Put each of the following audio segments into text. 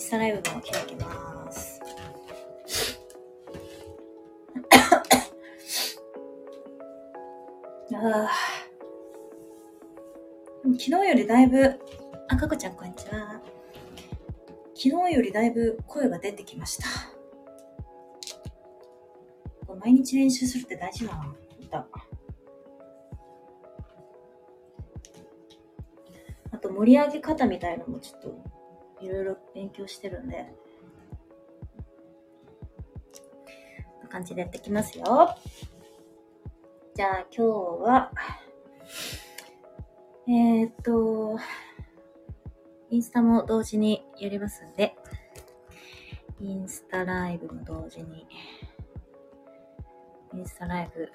ンスタライブも開きます。あー昨日よりだいぶ、あ、かこちゃんこんにちは。昨日よりだいぶ声が出てきました。毎日練習するって大事だな。歌あと盛り上げ方みたいのもちょっといろいろ勉強してるんで。こんな感じでやってきますよ。じゃあ今日は、えー、っと、インスタも同時にやりますんで、インスタライブも同時に、インスタライブ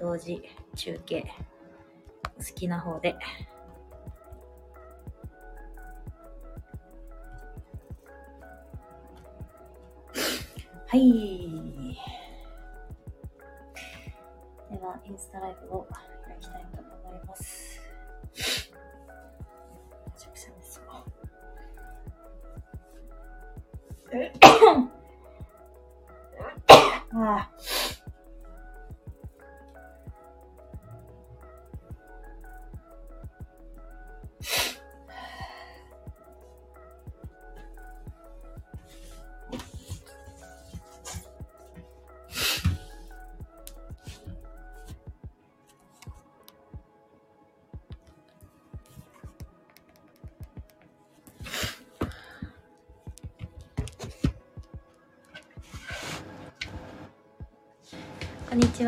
同時中継、お好きな方で。はい。では、インスタライブを開きたいと思います。めちゃくちゃですわ。ああ。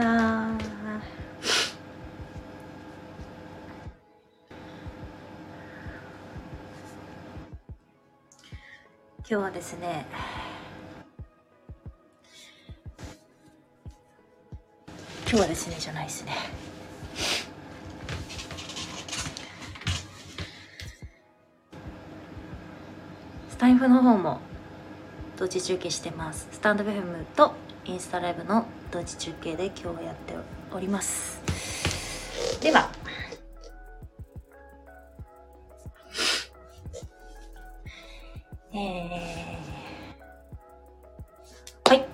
こんにちは。今日はですね、今日はですね、じゃないですね。スタイフの方も同時中継してます。スタンド FM とインスタライブの同時中継で今日やっております。では、えー、はい。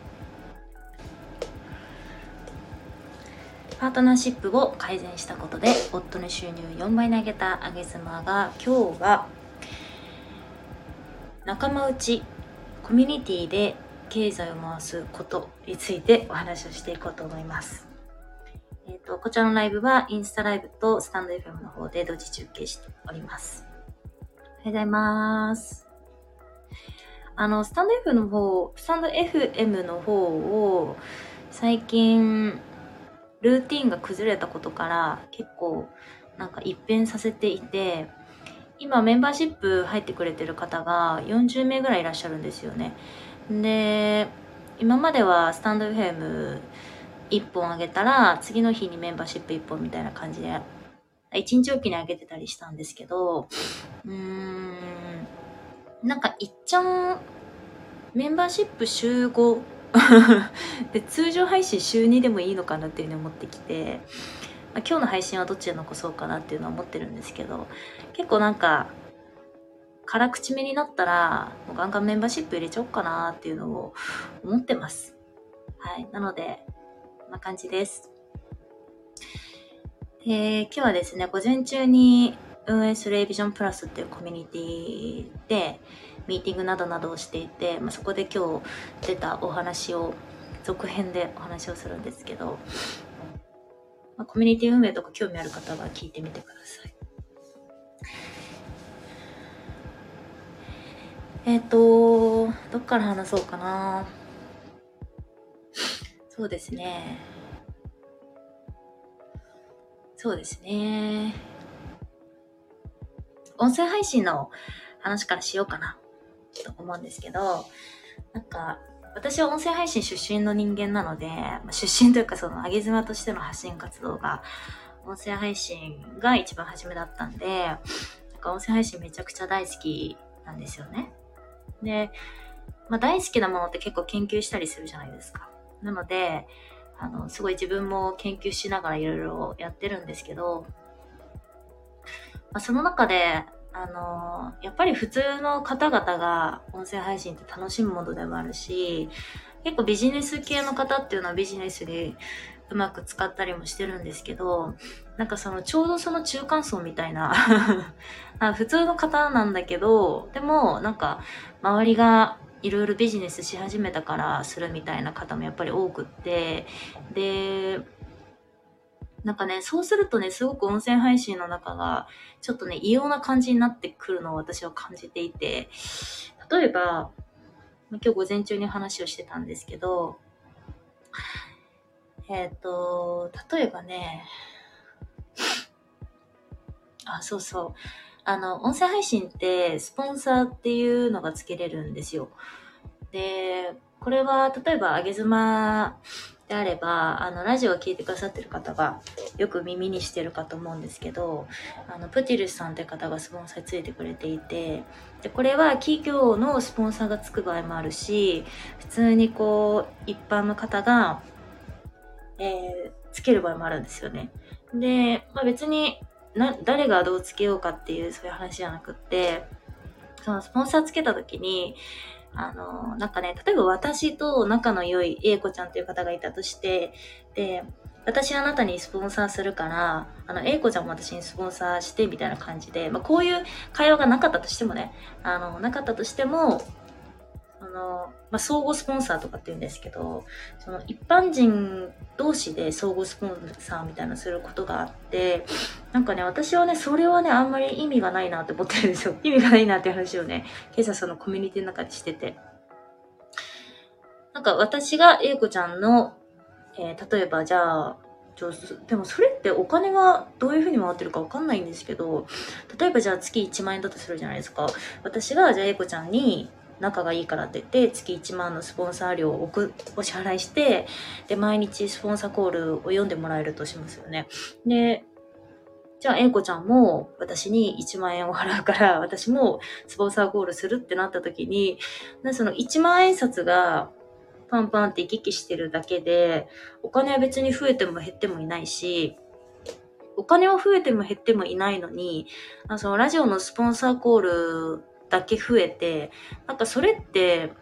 パートナーシップを改善したことで夫の収入4倍に上げたあげ妻が今日は仲間内コミュニティで経済を回すことについてお話をしていこうと思います。えっ、と、こちらのライブはインスタライブとスタンド FM の方で同時中継しております。おはようございます。あの、スタンド FM の方、スタンド FM の方を最近ルーティンが崩れたことから結構なんか一変させていて、今メンバーシップ入ってくれてる方が40名ぐらいいらっしゃるんですよね。で今まではスタンド FM1 本あげたら次の日にメンバーシップ1本みたいな感じで1日おきにあげてたりしたんですけどうーんなんかいっちゃんメンバーシップ週5 で通常配信週2でもいいのかなっていうふうに思ってきて、まあ今日の配信はどっちで残そうかなっていうのは思ってるんですけど結構なんか辛口目になったら、もうガンガンメンバーシップ入れちゃおうかなっていうのを思ってます。はい。なので、こんな感じです。で、今日はですね、午前中に運営するエビジョンプラスっていうコミュニティで、ミーティングなどなどをしていて、まあ、そこで今日出たお話を、続編でお話をするんですけど、まあ、コミュニティ運営とか興味ある方は聞いてみてください。えっ、と、どっから話そうかな。そうですね。そうですね。音声配信の話からしようかなと思うんですけど、なんか、私は音声配信出身の人間なので、出身というかその上げ妻としての発信活動が、音声配信が一番初めだったんで、なんか音声配信めちゃくちゃ大好きなんですよね。で、まあ、大好きなものって結構研究したりするじゃないですか。なので、あの、すごい自分も研究しながらいろいろやってるんですけど、まあ、その中で、あのやっぱり普通の方々が音声配信って楽しむものでもあるし、結構ビジネス系の方っていうのはビジネスにうまく使ったりもしてるんですけど、なんかそのちょうどその中間層みたいな 普通の方なんだけど、でもなんか周りがいろいろビジネスし始めたからするみたいな方もやっぱり多くって、で、なんかね、そうするとね、すごく音声配信の中が、ちょっとね、異様な感じになってくるのを私は感じていて、例えば、今日午前中に話をしてたんですけど、えっ、ー、と、例えばね、あ、そうそう。あの、音声配信ってスポンサーっていうのがつけれるんですよ。で、これは例えばあげ妻であれば、あの、ラジオを聴いてくださってる方がよく耳にしてるかと思うんですけど、あの、プティルスさんって方がスポンサーついてくれていて、で、これは企業のスポンサーがつく場合もあるし、普通にこう、一般の方が、えー、つける場合もあるんですよね。で、まあ、別にな誰がどうつけようかっていうそういう話じゃなくってそのスポンサーつけた時にあのなんかね例えば私と仲の良い A 子ちゃんっていう方がいたとしてで私あなたにスポンサーするから、あの、A 子ちゃんも私にスポンサーしてみたいな感じで、まあ、こういう会話がなかったとしてもね、あの、なかったとしても、の、まあ、相互スポンサーとかって言うんですけど、その一般人同士で相互スポンサーみたいなすることがあって、なんかね、私はね、それはね、あんまり意味がないなって思ってるんですよ。意味がないなって話をね、今朝そのコミュニティの中でしてて。なんか私が英子ちゃんの、えー、例えばじゃあ、でもそれってお金がどういうふうに回ってるかわかんないんですけど、例えばじゃあ月1万円だとするじゃないですか。私がじゃあ英子ちゃんに仲がいいからって言って月1万のスポンサー料をお支払いしてで毎日スポンサーコールを読んでもらえるとしますよね。でじゃあ、えんこちゃんも私に1万円を払うから、私もスポンサーコールするってなった時に、その1万円札がパンパンって行き来してるだけで、お金は別に増えても減ってもいないし、お金は増えても減ってもいないのに、そのラジオのスポンサーコールだけ増えてなんかそれって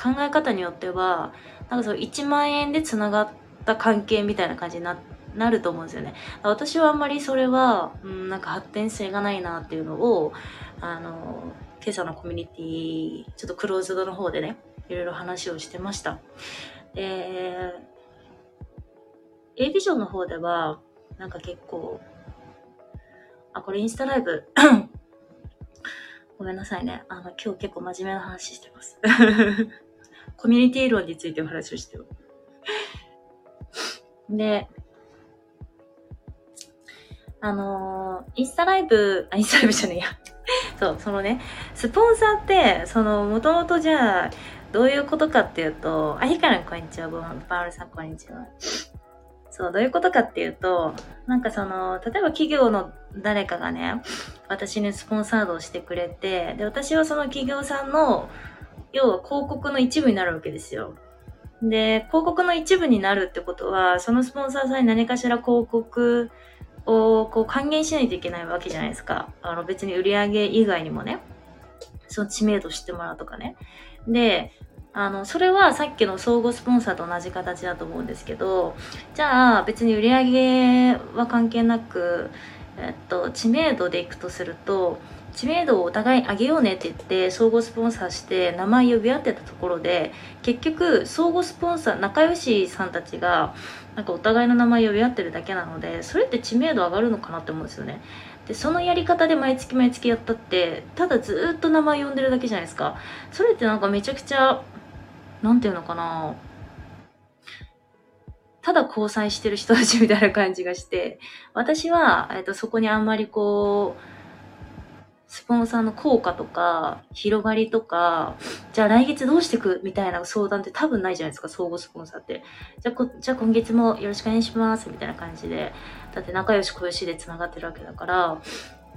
考え方によってはなんかその1万円でつながった関係みたいな感じにななると思うんですよね。私はあんまりそれは、うん、なんか発展性がないなっていうのをあの今朝のコミュニティちょっとクローズドの方でねいろいろ話をしてました。で A ビジョンの方ではなんか結構あこれインスタライブごめんなさいね。あの、今日結構真面目な話してます。コミュニティ論についてお話をしてる。で、あのー、インスタライブ、あ、インスタライブじゃねえや。そう、そのね、スポンサーって、その、もともとじゃあ、どういうことかっていうと、あ、ひかるんこんにちは、ごめん、パールさんこんにちは。そう、どういうことかっていうと、なんかその、例えば企業の誰かがね、私にスポンサードをしてくれて、で、私はその企業さんの、要は広告の一部になるわけですよ。で、広告の一部になるってことは、そのスポンサーさんに何かしら広告をこう還元しないといけないわけじゃないですか。あの別に売り上げ以外にもね、その知名度知ってもらうとかね。で、あの、それはさっきの相互スポンサーと同じ形だと思うんですけど、じゃあ別に売り上げは関係なく、えっと、知名度でいくとすると、知名度をお互い上げようねって言って相互スポンサーして名前呼び合ってたところで結局相互スポンサー仲良しさんたちがなんかお互いの名前呼び合ってるだけなのでそれって知名度上がるのかなって思うんですよね。でそのやり方で毎月毎月やったってただずっと名前呼んでるだけじゃないですか。それってなんかめちゃくちゃなんていうのかなただ交際してる人たちみたいな感じがして、私は、えっと、そこにあんまりこう、スポンサーの効果とか、広がりとか、じゃあ来月どうしていくみたいな相談って多分ないじゃないですか、相互スポンサーって。じゃあじゃあ今月もよろしくお願いしますみたいな感じで、だって仲良し小良しで繋がってるわけだから、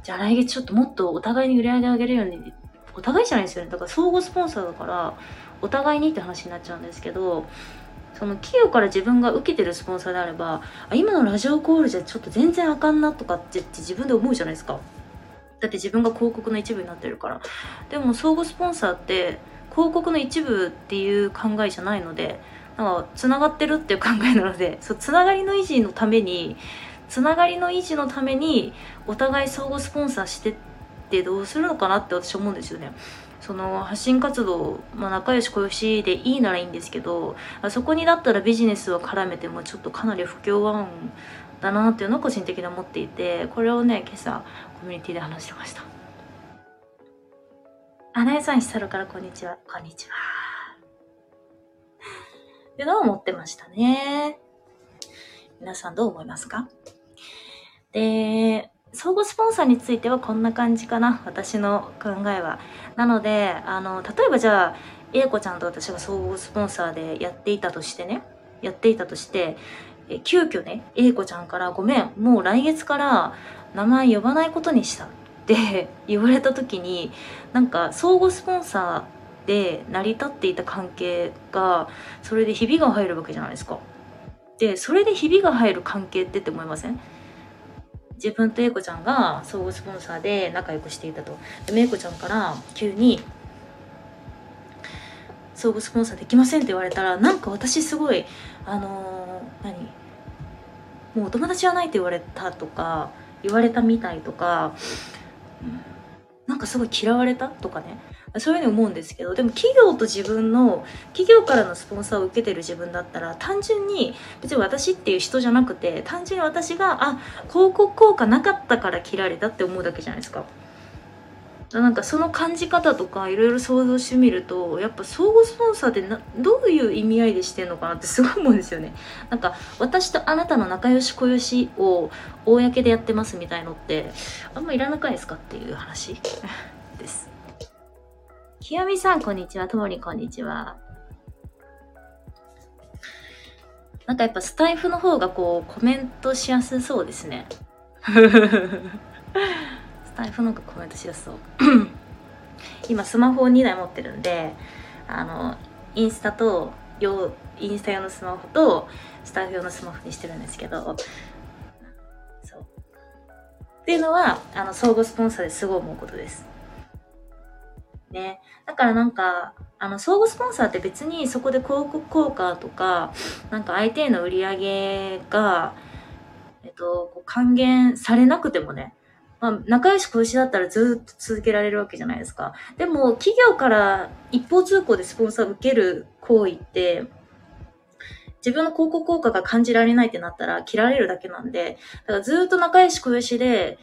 じゃあ来月ちょっともっとお互いに売り上げ上げるように、お互いじゃないですよね。だから相互スポンサーだから、お互いにって話になっちゃうんですけどその企業から自分が受けてるスポンサーであればあ今のラジオコールじゃちょっと全然あかんなとかって自分で思うじゃないですかだって自分が広告の一部になってるからでも相互スポンサーって広告の一部っていう考えじゃないのでなんかつながってるっていう考えなのでそうつながりの維持のためにつながりの維持のためにお互い相互スポンサーしてってどうするのかなって私思うんですよね。その発信活動、まあ、仲良し小良しでいいならいいんですけどあそこにだったらビジネスを絡めてもちょっとかなり不協和音だなっていうのを個人的に思っていてこれをね今朝コミュニティで話してました。花屋さん久からこんにちは。こんにちは。っていうのを思ってましたね。皆さんどう思いますか？で相互スポンサーについてはこんな感じかな私の考えはなのであの例えばじゃあ A 子ちゃんと私が相互スポンサーでやっていたとしてねやっていたとしてえ急遽ね A 子ちゃんから「ごめんもう来月から名前呼ばないことにした」って 言われた時になんか相互スポンサーで成り立っていた関係がそれでひびが入るわけじゃないですか。でそれでひびが入る関係ってって思いません？自分と英子ちゃんが相互スポンサーで仲良くしていたと。でも英子ちゃんから急に相互スポンサーできませんって言われたらなんか私すごいあのー、何もうお友達はないって言われたとか言われたみたいとか、なんかすごい嫌われたとかね。そういうふうに思うんですけどでも企業と自分の企業からのスポンサーを受けてる自分だったら単純に別に私っていう人じゃなくて単純に私があ広告効果なかったから切られたって思うだけじゃないですか。なんかその感じ方とかいろいろ想像してみるとやっぱ相互スポンサーってなどういう意味合いでしてんのかなってすごい思うんですよね。なんか私とあなたの仲良し小良しを公でやってますみたいのってあんまいらなくないですかっていう話です。清美さん、こんにちは。ともにこんにちは。なんかやっぱスタイフの方がこうコメントしやすそうですね。スタイフの方がコメントしやすそう。今スマホを2台持ってるんで、あの、インスタと、用、インスタ用のスマホと、スタイフ用のスマホにしてるんですけど、そう。っていうのは、あの、相互スポンサーですごい思うことです。ね。だからなんか、あの、相互スポンサーって別にそこで広告効果とか、なんか相手への売り上げが、えっと、還元されなくてもね、まあ、仲良し小石だったらずっと続けられるわけじゃないですか。でも、企業から一方通行でスポンサー受ける行為って、自分の広告効果が感じられないってなったら切られるだけなんで、だからずっと仲良し小石で、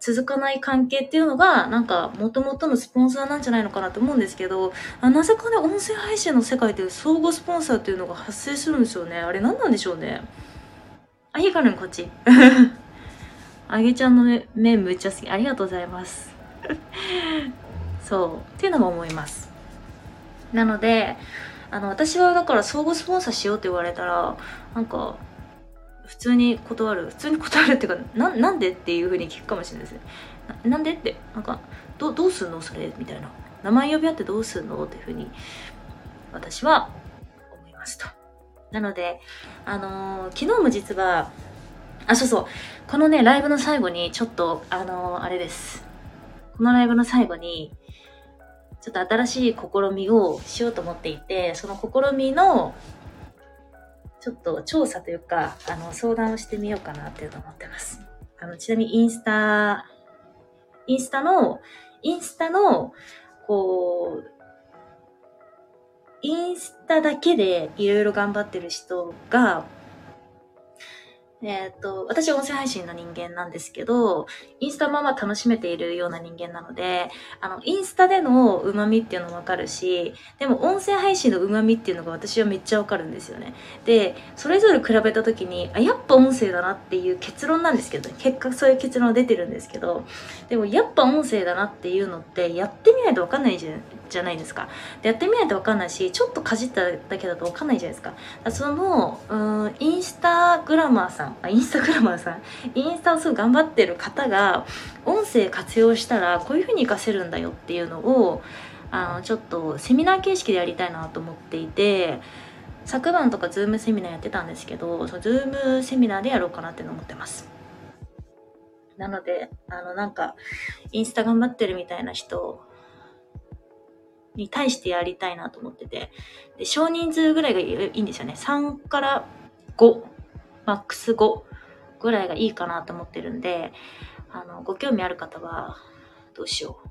続かない関係っていうのが、なんか、もともとのスポンサーなんじゃないのかなと思うんですけど、あなぜかね、音声配信の世界で相互スポンサーっていうのが発生するんですよね？あれ何なんでしょうね？あ、ひかるんこっち。あげちゃんの目むっちゃ好き。ありがとうございます。そう。っていうのも思います。なので、あの、私はだから相互スポンサーしようって言われたら、なんか、普通に断る普通に断るっていうか なんでっていうふうに聞くかもしれないですね。ななんでってなんかどどうすんのそれみたいな。名前呼び合ってどうすんのっていうふうに私は思いますと。なのであのー、昨日も実はあそうそう。このねライブの最後にちょっとあのー、あれです。このライブの最後にちょっと新しい試みをしようと思っていてその試みのちょっと調査というか、あの、相談をしてみようかなっていうのを思ってます。あの、ちなみにインスタ、インスタの、インスタの、こう、インスタだけでいろいろ頑張ってる人が、えっ、ー、と、私は音声配信の人間なんですけど、インスタまあまあ楽しめているような人間なので、あの、インスタでの旨味っていうのもわかるし、でも音声配信の旨味っていうのが私はめっちゃわかるんですよね。で、それぞれ比べた時に、あ、やっぱ音声だなっていう結論なんですけど、結果そういう結論は出てるんですけど、でもやっぱ音声だなっていうのって、やってみないとわかんないじゃじゃないですか。で、やってみないとわかんないし、ちょっとかじっただけだとわかんないじゃないですか。その、うん、インスタグラマーさん、あインスタグラマーさんインスタをすぐ頑張ってる方が音声活用したらこういう風に活かせるんだよっていうのをあのちょっとセミナー形式でやりたいなと思っていて昨晩とかズームセミナーやってたんですけどそのズームセミナーでやろうかなって思ってますなので、あの、なんか、インスタ頑張ってるみたいな人に対してやりたいなと思ってて、で、少人数ぐらいがいいんですよね。3から5、マックス5ぐらいがいいかなと思ってるんで、あの、ご興味ある方は、どうしよう。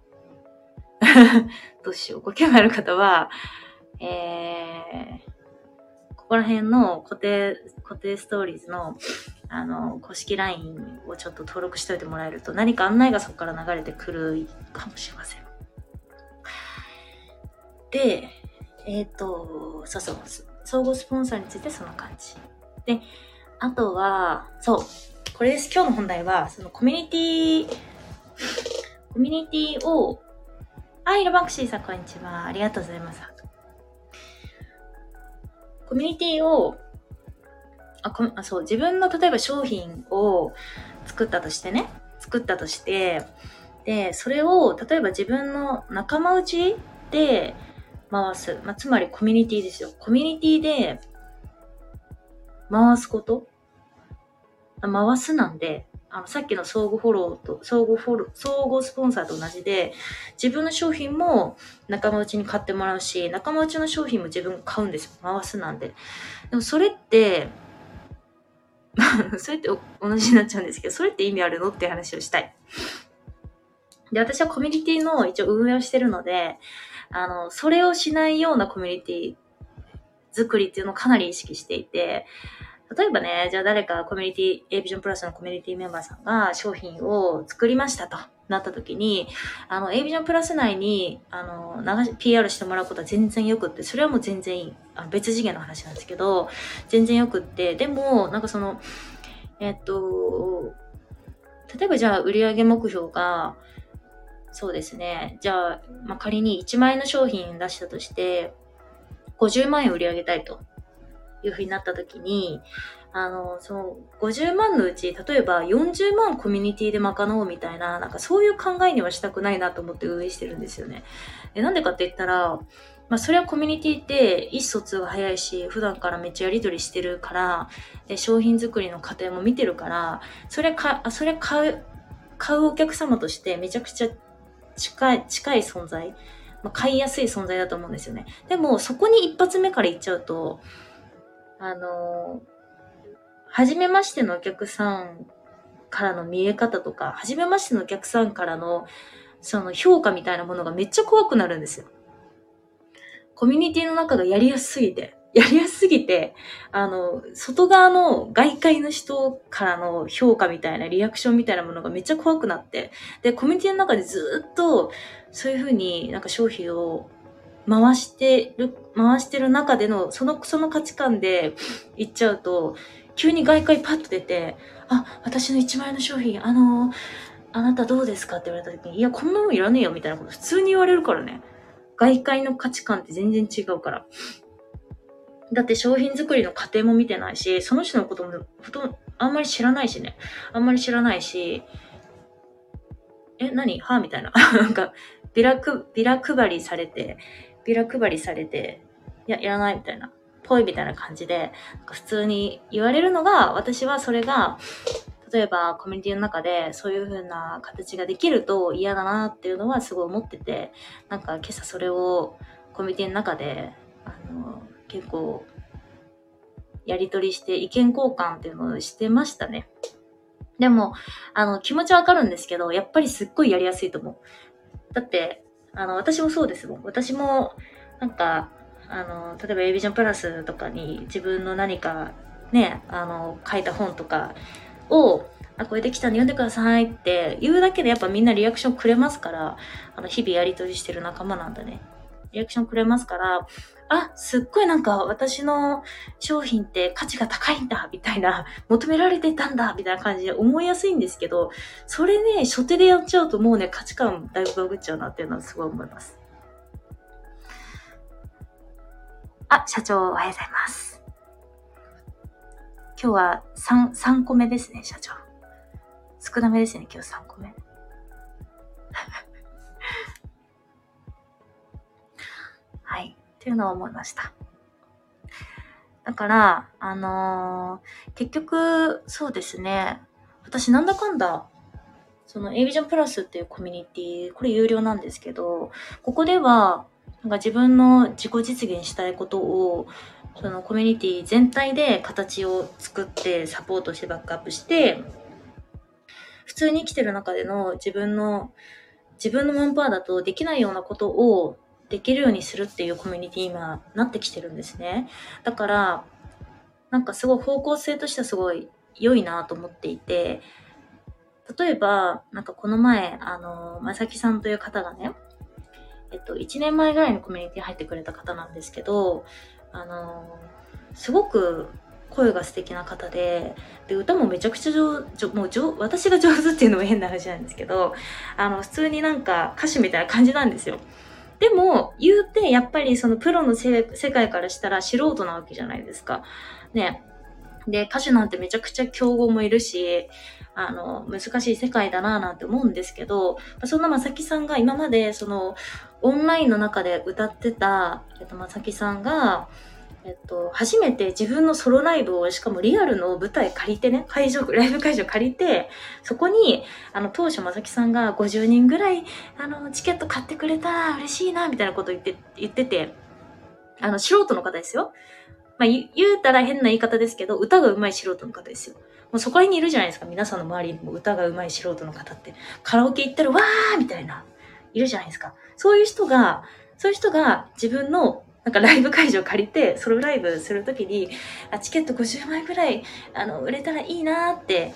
どうしよう。ご興味ある方は、えー、ここら辺の固定、固定ストーリーズの、あの、公式 LINE をちょっと登録しておいてもらえると、何か案内がそこから流れてくるかもしれません。で、えっ、ー、と、そうそう、総合スポンサーについてそんな感じ。で、あとは、そう、これです。今日の本題は、そのコミュニティ、コミュニティを、あ、イロバンクシーさん、こんにちは。ありがとうございます。コミュニティを、あ、こあそう、自分の例えば商品を作ったとしてね、作ったとして、で、それを、例えば自分の仲間内で回す。まあ、つまりコミュニティですよ。コミュニティで回すこと回すなんで、あの、さっきの相互フォローと、相互フォロー、相互スポンサーと同じで、自分の商品も仲間内に買ってもらうし、仲間内の商品も自分買うんですよ。回すなんで。でもそれって、それって同じになっちゃうんですけど、それって意味あるのって話をしたい。で、私はコミュニティの一応運営をしてるので、あの、それをしないようなコミュニティ作りっていうのをかなり意識していて、例えばね、じゃあ誰かコミュニティ、A ビジョンプラスのコミュニティメンバーさんが商品を作りましたとなった時に、あの、A ビジョンプラス内に、あの、流し、PR してもらうことは全然よくって、それはもう全然いい。あの別次元の話なんですけど、全然よくって、でも、なんかその、えっと、例えばじゃあ売上目標が、そうですね。じゃあ、まあ、仮に1万円の商品出したとして、50万円売り上げたいと。いうふうになった時に、あの、その50万のうち、例えば40万コミュニティで賄おうみたいな、なんかそういう考えにはしたくないなと思って運営してるんですよね。えなんでかって言ったら、まあそれはコミュニティって意思疎通が早いし、普段からめっちゃやりとりしてるから、で商品作りの過程も見てるから、それか、それ買う、買うお客様としてめちゃくちゃ近い、近い存在、まあ、買いやすい存在だと思うんですよね。でも、そこに一発目から行っちゃうと、あの、初めましてのお客さんからの見え方とか、初めましてのお客さんからのその評価みたいなものがめっちゃ怖くなるんですよ。コミュニティの中がやりやすすぎて、やりやすすぎて、あの、外側の外界の人からの評価みたいなリアクションみたいなものがめっちゃ怖くなって、で、コミュニティの中でずっとそういうふうになんか商品を回してる、回してる中での、その、その価値観で行っちゃうと、急に外界パッと出て、あ、私の1万円の商品、あのあなたどうですかって言われた時に、いや、こんなのいらねえよみたいなこと普通に言われるからね。外界の価値観って全然違うから。だって商品作りの過程も見てないし、その人のこともほとんどあんまり知らないしね。あんまり知らないし、え、何？は？みたいな。なんか、ビラく、ビラ配りされて、ビラ配りされて、いや、いらないみたいな、ぽいみたいな感じで、なんか普通に言われるのが、私はそれが、例えばコミュニティの中でそういう風な形ができると嫌だなっていうのはすごい思ってて、なんか今朝それをコミュニティの中で、あの、結構、やりとりして意見交換っていうのをしてましたね。でも、あの、気持ちわかるんですけど、やっぱりすっごいやりやすいと思う。だって、あの、私もそうですもん。私も、なんか、あの、例えば A ビジョンプラスとかに自分の何かね、あの、書いた本とかを、あ、これできたんで読んでくださいって言うだけでやっぱみんなリアクションくれますから、あの、日々やりとりしてる仲間なんだね。リアクションくれますから、あ、すっごいなんか私の商品って価値が高いんだ、みたいな、求められてたんだ、みたいな感じで思いやすいんですけど、それね、初手でやっちゃうともうね、価値観だいぶバグっちゃうなっていうのはすごい思います。あ、社長、おはようございます。今日は3、3個目ですね、社長。少なめですね、今日3個目。っていうのを思いました。だから、あのー、結局、そうですね。私なんだかんだ、その A ビジョンプラスっていうコミュニティ、これ有料なんですけど、ここでは、なんか自分の自己実現したいことを、そのコミュニティ全体で形を作ってサポートしてバックアップして、普通に生きてる中での自分の、自分のマンパワーだとできないようなことをできるようにするっていうコミュニティ今なってきてるんですね。だから、なんかすごい方向性としてはすごい良いなと思っていて、例えば、なんかこの前、あの、まさきさんという方がね、えっと、1年前ぐらいのコミュニティ入ってくれた方なんですけど、あの、すごく声が素敵な方で、で、歌もめちゃくちゃ上手、もう上、私が上手っていうのも変な話なんですけど、あの、普通になんか歌手みたいな感じなんですよ。でも、言うて、やっぱりそのプロの世界からしたら素人なわけじゃないですか。ね。で、歌手なんてめちゃくちゃ競合もいるし、あの、難しい世界だなぁなんて思うんですけど、そんなまさきさんが今まで、その、オンラインの中で歌ってた、えっと、まさきさんが、えっと、初めて自分のソロライブを、しかもリアルの舞台借りてね、会場、ライブ会場借りて、そこに、あの、当初まさきさんが50人ぐらい、あの、チケット買ってくれたら嬉しいな、みたいなこと言って、言ってて、あの、素人の方ですよ。まあ、言うたら変な言い方ですけど、歌が上手い素人の方ですよ。もうそこにいるじゃないですか。皆さんの周りにも歌が上手い素人の方って。カラオケ行ったら、わーみたいな、いるじゃないですか。そういう人が、そういう人が自分のなんかライブ会場借りて、ソロライブするときに、あ、チケット50枚ぐらい、あの、売れたらいいなって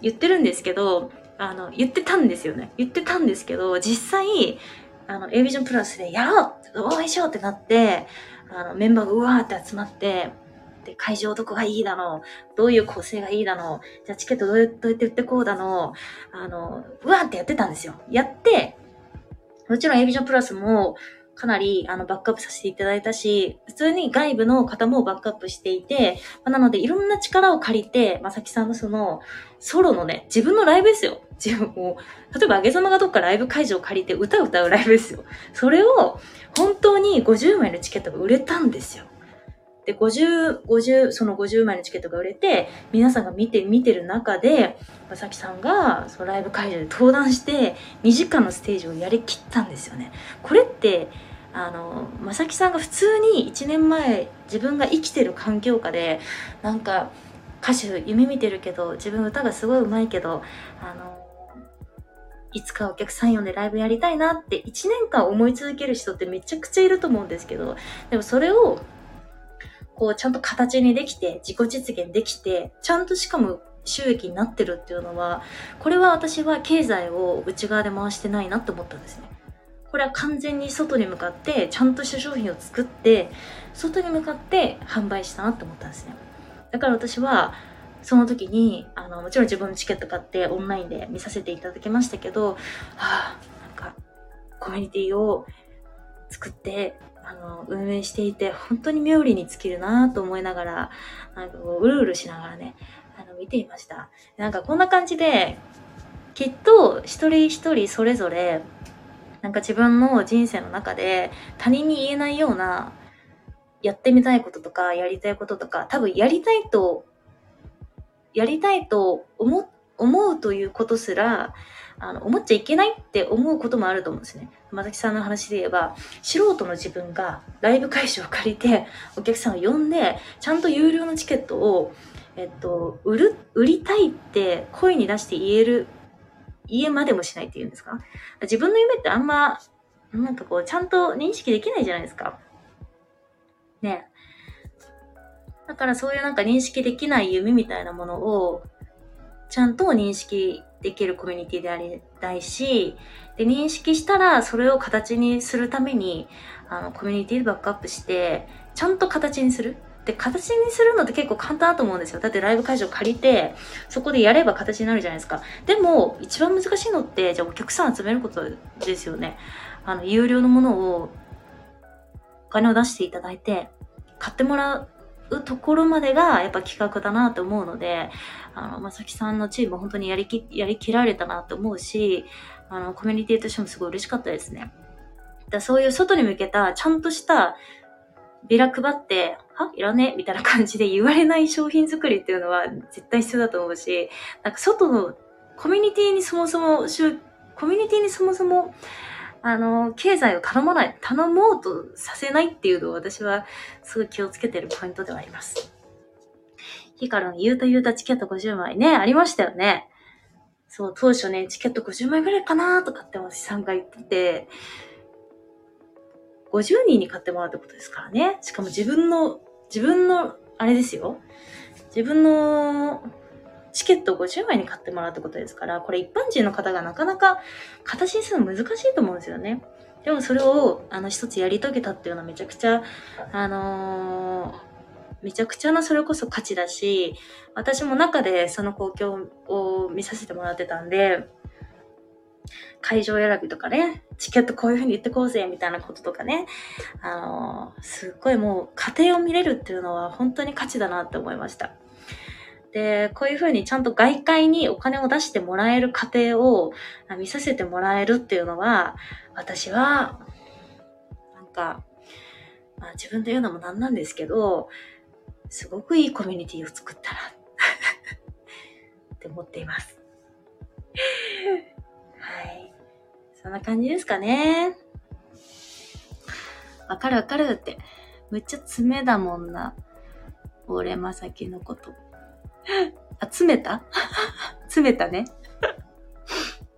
言ってるんですけど、あの、言ってたんですよね。言ってたんですけど、実際、あの、A ビジョンプラスでやろう応援しようってなって、あの、メンバーがうわーって集まって、で、会場どこがいいだの、どういう構成がいいだの、じゃあチケットどうやって売ってこうだの、あの、うわーってやってたんですよ。やって、もちろん A ビジョンプラスも、かなりあのバックアップさせていただいたし、普通に外部の方もバックアップしていて、まあ、なのでいろんな力を借りて、まさきさんのそのソロのね、自分のライブですよ。自分も、例えばあげさまがどっかライブ会場を借りて歌を歌うライブですよ。それを本当に50枚のチケットが売れたんですよ。で、50、50、その50枚のチケットが売れて、皆さんが見て、見てる中で、まさきさんが、そのライブ会場で登壇して、2時間のステージをやりきったんですよね。これって、あの、まさきさんが普通に1年前、自分が生きてる環境下で、なんか、歌手、夢見てるけど、自分歌がすごい上手いけど、あの、いつかお客さん呼んでライブやりたいなって1年間思い続ける人ってめちゃくちゃいると思うんですけど、でもそれをこう、ちゃんと形にできて、自己実現できて、ちゃんとしかも収益になってるっていうのは、これは私は経済を内側で回してないなって思ったんですね。これは完全に外に向かって、ちゃんとした商品を作って、外に向かって販売したなって思ったんですね。だから私は、その時に、あの、もちろん自分のチケット買ってオンラインで見させていただきましたけど、はあ、なんか、コミュニティを作ってあの、運営していて、本当に冥利に尽きるなと思いながら、なんかこう、うるうるしながらね、あの、見ていました。なんかこんな感じで、きっと一人一人それぞれ、なんか自分の人生の中で他人に言えないような、やってみたいこととか、やりたいこととか、多分やりたいと、やりたいと思、思うということすら、あの、思っちゃいけないって思うこともあると思うんですね。まさきさんの話で言えば、素人の自分がライブ会場を借りて、お客さんを呼んで、ちゃんと有料のチケットを、えっと、売る、売りたいって声に出して言える、言えまでもしないっていうんですか？自分の夢ってあんま、なんかこう、ちゃんと認識できないじゃないですか。ね。だからそういうなんか認識できない夢みたいなものを、ちゃんと認識できるコミュニティでありたいし、で、認識したらそれを形にするために、あの、コミュニティでバックアップして、ちゃんと形にする。で、形にするのって結構簡単だと思うんですよ。だってライブ会場借りて、そこでやれば形になるじゃないですか。でも、一番難しいのって、じゃあお客さん集めることですよね。あの、有料のものを、お金を出していただいて、買ってもらうところまでが、やっぱ企画だなと思うので、あの、まさきさんのチーム本当にやりき、やりきられたなと思うし、あの、コミュニティとしてもすごい嬉しかったですね。だそういう外に向けた、ちゃんとしたビラ配って、は？いらね？みたいな感じで言われない商品作りっていうのは絶対必要だと思うし、なんか外のコミュニティにそもそも、コミュニティにそもそも、あの、経済を頼まない、頼もうとさせないっていうのを私はすごい気をつけてるポイントではあります。ヒカルの言うと言うたチケット50枚ね、ありましたよね。そう、当初ね、チケット50枚ぐらいかなとかって私さんが言ってて、50人に買ってもらうってことですからね。しかも自分の、自分の、あれですよ。自分のチケット50枚に買ってもらうってことですから、これ一般人の方がなかなか形にするの難しいと思うんですよね。でもそれを、あの、一つやり遂げたっていうのはめちゃくちゃ、あのー、めちゃくちゃなそれこそ価値だし、私も中でその公共を見させてもらってたんで、会場選びとかね、チケットこういう風に言ってこうぜ、みたいなこととかね、あの、すっごいもう家庭を見れるっていうのは本当に価値だなって思いました。で、こういうふうにちゃんと外界にお金を出してもらえる過程を見させてもらえるっていうのは、私は、なんか、まあ、自分で言うのもなんなんですけど、すごくいいコミュニティを作ったら って思っています。はい。そんな感じですかね。わかるわかるって。むっちゃ爪だもんな。俺まさきのこと。あ、詰めた？詰めたね。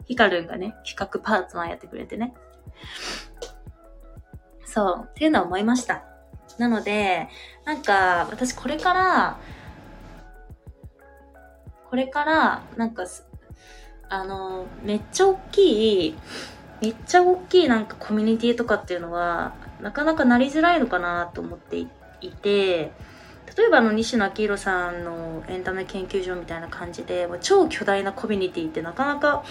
ヒカルンがね、企画パートナーやってくれてね。そう、っていうのは思いました。なので、なんか、私これから、これから、なんか、あの、めっちゃ大きい、めっちゃ大きいなんかコミュニティとかっていうのは、なかなかなりづらいのかなと思っていて、例えばあの西野昭弘さんのエンタメ研究所みたいな感じで超巨大なコミュニティってなかなか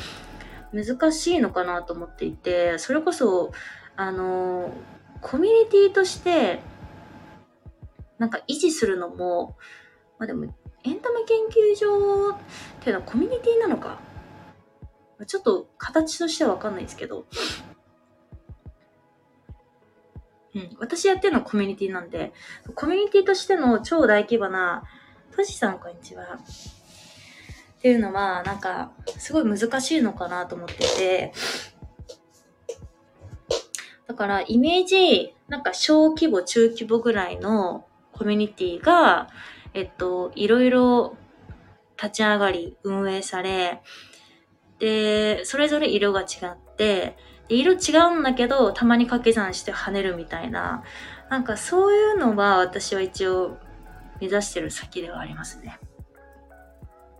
難しいのかなと思っていてそれこそあのコミュニティとしてなんか維持するのもまあでもエンタメ研究所っていうのはコミュニティなのかちょっと形としてはわかんないですけどうん、私やってるのはコミュニティなんで、コミュニティとしての超大規模な、トシさんこんにちは。っていうのは、なんか、すごい難しいのかなと思ってて、だから、イメージ、なんか小規模、中規模ぐらいのコミュニティが、えっと、いろいろ立ち上がり、運営され、で、それぞれ色が違って、色違うんだけど、たまに掛け算して跳ねるみたいな、なんかそういうのが私は一応目指してる先ではありますね。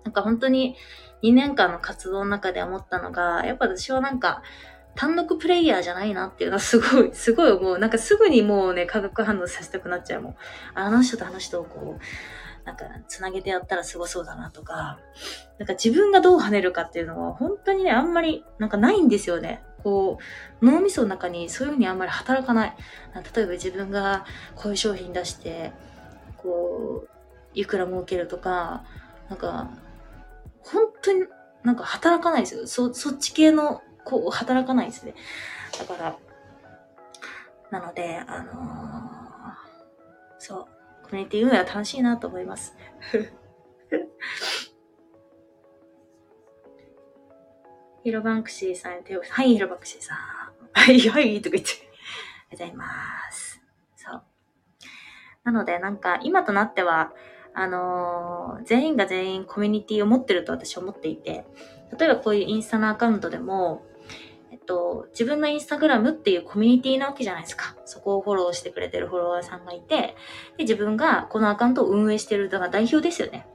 なんか本当に2年間の活動の中で思ったのが、やっぱ私はなんか、単独プレイヤーじゃないなっていうのはすごい、すごい思う。なんかすぐにもうね、化学反応させたくなっちゃうもん。あの人とあの人をこう、なんか、つなげてやったらすごそうだなとか、なんか自分がどう跳ねるかっていうのは本当にね、あんまり、なんかないんですよね。こう、脳みその中にそういうふうにあんまり働かない。例えば自分がこういう商品出して、こう、いくら儲けるとか、なんか、本当になんか働かないですよ。そ、そっち系の、こう、働かないんですね。だから、なので、あのー、そう、コミュニティ運営は楽しいなと思います。ヒロバンクシーさん手を、はい、ヒロバンクシーさん。はい、はい、とか言って。ありがとうございます。そう。なので、なんか、今となっては、あのー、全員が全員コミュニティを持ってると私は思っていて、例えばこういうインスタのアカウントでも、と、自分のインスタグラムっていうコミュニティなわけじゃないですか。そこをフォローしてくれてるフォロワーさんがいて、で、自分がこのアカウントを運営してる、だから代表ですよね。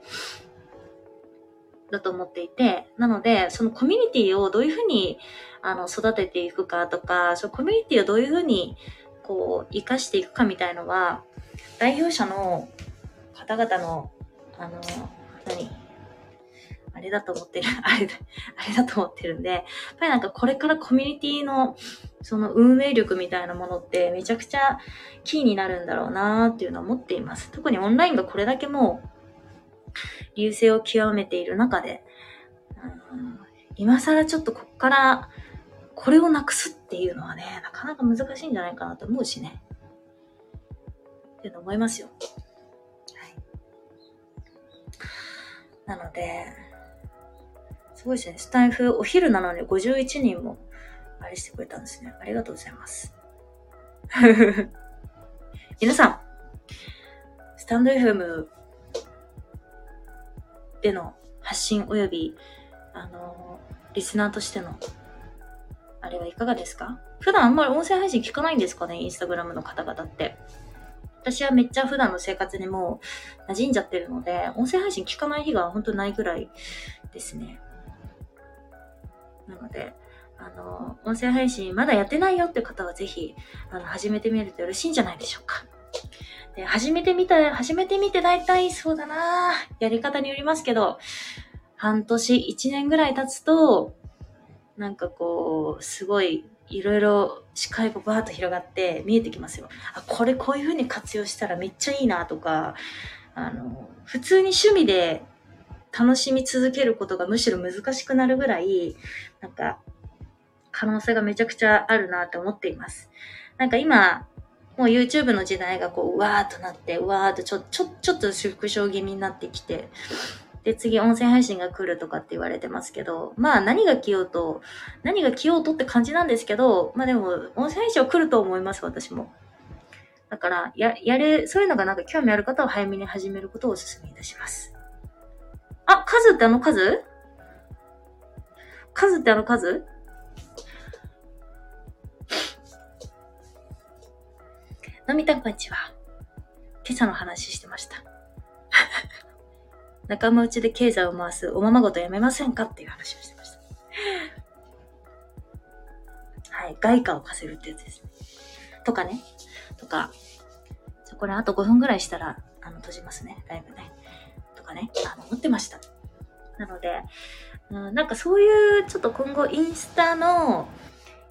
だと思っていて、なので、そのコミュニティをどういうふうにあの育てていくかとか、そのコミュニティをどういうふうにこう活かしていくかみたいのは、代表者の方々の、あの、何？あれだと思ってる、あれだ、あれだと思ってるんで、やっぱりなんかこれからコミュニティのその運営力みたいなものってめちゃくちゃキーになるんだろうなっていうのは思っています。特にオンラインがこれだけもう流星を極めている中で、うん、今更ちょっとこっからこれをなくすっていうのはね、なかなか難しいんじゃないかなと思うしね。っていうの思いますよ。はい。なので、すごいですね。スタイフお昼なのに51人もあれしてくれたんですね。ありがとうございます。皆さん、スタンド FM での発信及び、あの、リスナーとしての、あれはいかがですか？普段あんまり音声配信聞かないんですかね？インスタグラムの方々って。私はめっちゃ普段の生活にも馴染んじゃってるので、音声配信聞かない日が本当ないぐらいですね。なので、あの、音声配信まだやってないよって方はぜひ、あの、始めてみるとよろしいんじゃないでしょうか。で、始めてみた、始めてみて大体そうだなやり方によりますけど、半年、一年ぐらい経つと、なんかこう、すごい、いろいろ視界がバーッと広がって見えてきますよ。あ、これこういう風に活用したらめっちゃいいなとか、あの、普通に趣味で楽しみ続けることがむしろ難しくなるぐらい、なんか、可能性がめちゃくちゃあるなって思っています。なんか今、もう YouTube の時代がこう、うわーっとなって、うわーっとちょ、ちょ、ちょっと縮小気味になってきて、で、次音声配信が来るとかって言われてますけど、まあ何が来ようと、何が来ようとって感じなんですけど、まあでも、音声配信は来ると思います、私も。だから、や、やれ、そういうのがなんか興味ある方は早めに始めることをお勧めいたします。あ、数ってあの数？数ってあの数？のみたんこんにちは。今朝の話してました。仲間内で経済を回すおままごとやめませんかっていう話をしてました。はい。外貨を貸せるってやつですね。とかね。とか。これあと5分ぐらいしたら、あの、閉じますね。ライブね。かね。あの、思ってました。なので、うん、なんかそういう、ちょっと今後インスタの、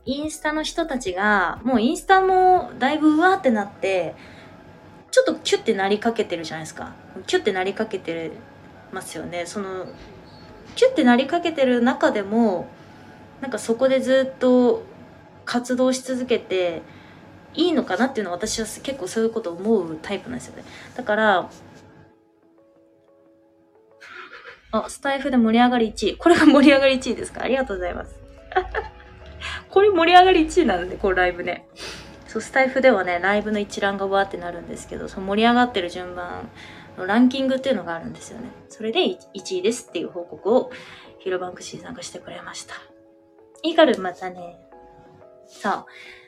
インスタの人たちが、もうインスタもだいぶうわーってなって、ちょっとキュッてなりかけてるじゃないですか。キュッてなりかけてますよね。その、キュッてなりかけてる中でも、なんかそこでずっと活動し続けていいのかなっていうのは私は結構そういうこと思うタイプなんですよね。だから、あ、スタイフで盛り上がり1位。これが盛り上がり1位ですか？ありがとうございます。これ盛り上がり1位なんで、こうライブね。そう、スタイフではね、ライブの一覧がわーってなるんですけど、その盛り上がってる順番のランキングっていうのがあるんですよね。それで 1, 1位ですっていう報告をヒロバンクシーさんがしてくれました。イーガルまたね。そう。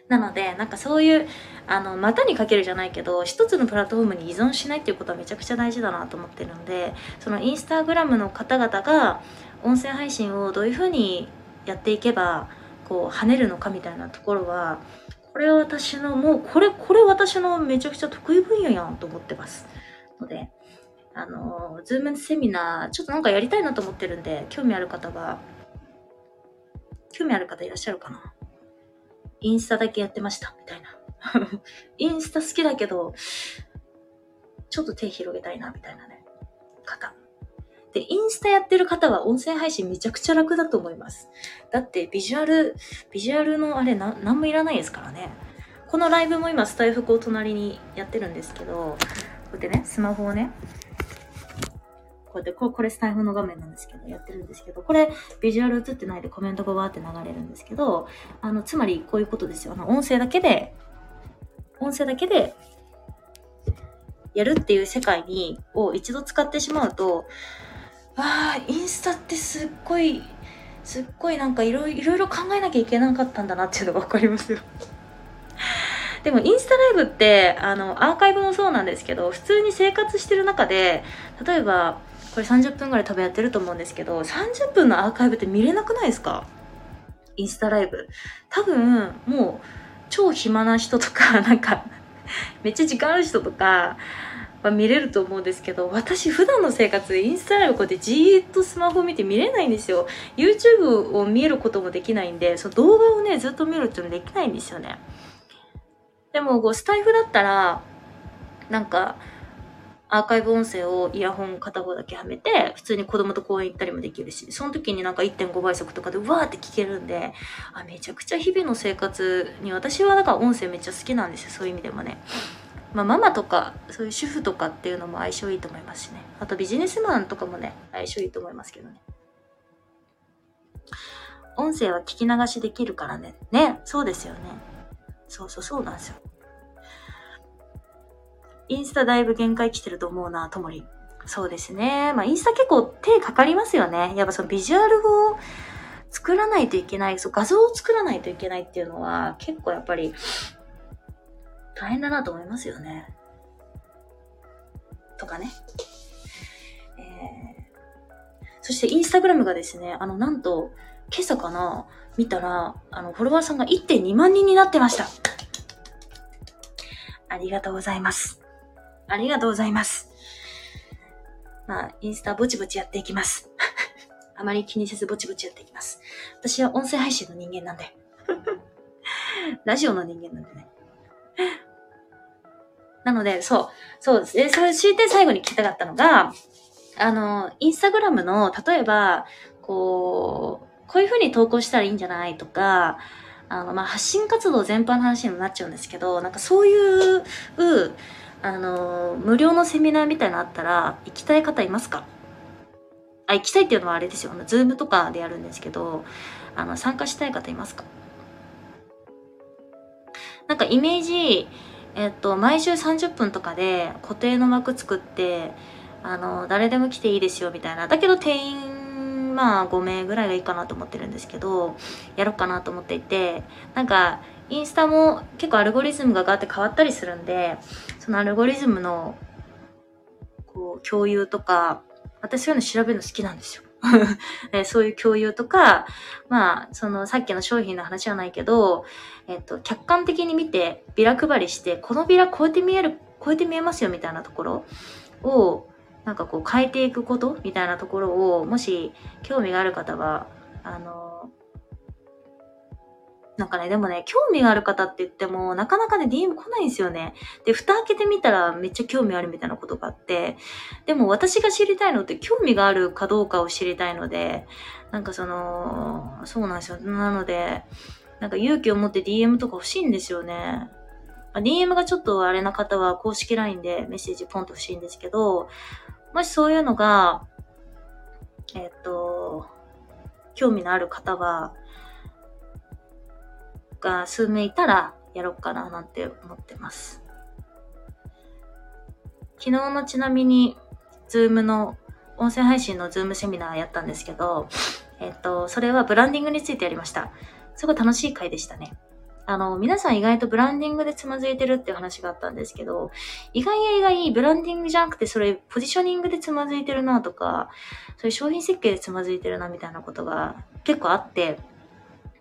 なので、なんかそういう、あの、股にかけるじゃないけど、一つのプラットフォームに依存しないっていうことはめちゃくちゃ大事だなと思ってるんで、そのインスタグラムの方々が、音声配信をどういうふうにやっていけば、こう、跳ねるのかみたいなところは、これは私の、もう、これ、これ私のめちゃくちゃ得意分野やんと思ってます。ので、あの、ズームセミナー、ちょっとなんかやりたいなと思ってるんで、興味ある方が、興味ある方いらっしゃるかなインスタだけやってました、みたいな。インスタ好きだけど、ちょっと手広げたいな、みたいなね、方。で、インスタやってる方は音声配信めちゃくちゃ楽だと思います。だってビジュアル、ビジュアルのあれな、なんもいらないですからね。このライブも今スタイフこう隣にやってるんですけど、こうやってね、スマホをね、こうやって、これ、これスタイフの画面なんですけど、やってるんですけど、これ、ビジュアル映ってないでコメントがわーって流れるんですけど、あの、つまりこういうことですよ。あの、音声だけで、音声だけで、やるっていう世界に、を一度使ってしまうと、わあ、インスタってすっごい、すっごいなんかいろいろ考えなきゃいけなかったんだなっていうのがわかりますよ。でもインスタライブってあのアーカイブもそうなんですけど普通に生活してる中で例えばこれ30分ぐらい多分やってると思うんですけど、30分のアーカイブって見れなくないですか？インスタライブ。多分、もう、超暇な人とか、なんかめっちゃ時間ある人とか、は見れると思うんですけど、私普段の生活でインスタライブこうやってじーっとスマホ見て見れないんですよ。YouTube を見ることもできないんで、その動画をね、ずっと見るっていうのできないんですよね。でも、こう、スタイフだったら、なんか、アーカイブ音声をイヤホン片方だけはめて、普通に子供と公園行ったりもできるし、その時になんか1.5倍速とかでわーって聞けるんで、あ、めちゃくちゃ日々の生活に私はだから音声めっちゃ好きなんですよ、そういう意味でもね。まあ、ママとか、そういう主婦とかっていうのも相性いいと思いますしね。あとビジネスマンとかもね、相性いいと思いますけどね。音声は聞き流しできるからね。ね、そうですよね。そうそうそうなんですよ。インスタだいぶ限界来てると思うな、ともり。そうですね。まあ、インスタ結構手かかりますよね。やっぱそのビジュアルを作らないといけない、そう、画像を作らないといけないっていうのは、結構やっぱり、大変だなと思いますよね。とかね。えー、そしてインスタグラムがですね、あの、なんと、今朝かな、見たら、あの、フォロワーさんが1.2万人になってました。ありがとうございます。ありがとうございます。まあ、インスタぼちぼちやっていきます。あまり気にせずぼちぼちやっていきます。私は音声配信の人間なんで。ラジオの人間なんでね。なので、そう、そうですね。そして最後に聞きたかったのが、あの、インスタグラムの、例えば、こう、こういう風に投稿したらいいんじゃないとか、あの、まあ、発信活動全般の話にもなっちゃうんですけど、なんかそういう、あの、無料のセミナーみたいなのあったら、行きたい方いますか？あ、行きたいっていうのはあれですよ。あの、ズームとかでやるんですけど、あの、参加したい方いますか？なんかイメージ、えっと、毎週30分とかで固定の枠作って、あの、誰でも来ていいですよみたいな。だけど定員、まあ5名ぐらいがいいかなと思ってるんですけど、やろうかなと思っていて、なんか、インスタも結構アルゴリズムがガーって変わったりするんで、そのアルゴリズムの、こう、共有とか、私そういうの調べるの好きなんですよ。そういう共有とか、まあ、そのさっきの商品の話はないけど、えっと、客観的に見て、ビラ配りして、このビラこうやって見える、こうやって見えますよみたいなところを、なんかこう変えていくことみたいなところを、もし興味がある方は、あの、なんかね、でもね、興味がある方って言っても、なかなかね、DM 来ないんですよね。で、蓋開けてみたらめっちゃ興味あるみたいなことがあって、でも私が知りたいのって興味があるかどうかを知りたいので、なんかその、そうなんですよ。なので、なんか勇気を持って DM とか欲しいんですよね。DM がちょっとあれな方は公式 LINE でメッセージポンと欲しいんですけど、もしそういうのが、えっと、興味のある方は、が数名いたらやろうかななんて思ってます。昨日のちなみに、 Zoom の、音声配信の Zoom セミナーやったんですけど、えっと、それはブランディングについてやりました。すごい楽しい回でしたね。あの、皆さん意外とブランディングでつまずいてるっていう話があったんですけど、意外や意外、ブランディングじゃなくて、それ、ポジショニングでつまずいてるなとか、そういう商品設計でつまずいてるなみたいなことが結構あって、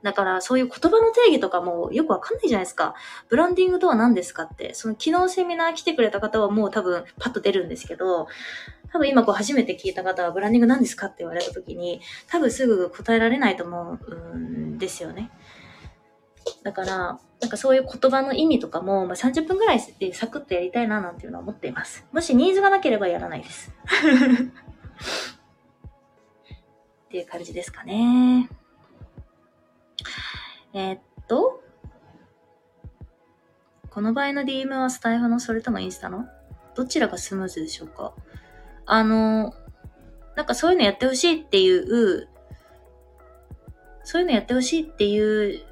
だからそういう言葉の定義とかもよくわかんないじゃないですか。ブランディングとは何ですかって。その昨日セミナー来てくれた方はもう多分パッと出るんですけど、多分今こう初めて聞いた方はブランディング何ですかって言われた時に、多分すぐ答えられないと思うんですよね。だから、なんかそういう言葉の意味とかも、まあ、30分ぐらいでサクッとやりたいななんていうのは思っています。もしニーズがなければやらないです。っていう感じですかね。えー、っと、この場合の DM はスタイフのそれともインスタの？どちらがスムーズでしょうか？あの、なんかそういうのやってほしいっていう、そういうのやってほしいっていう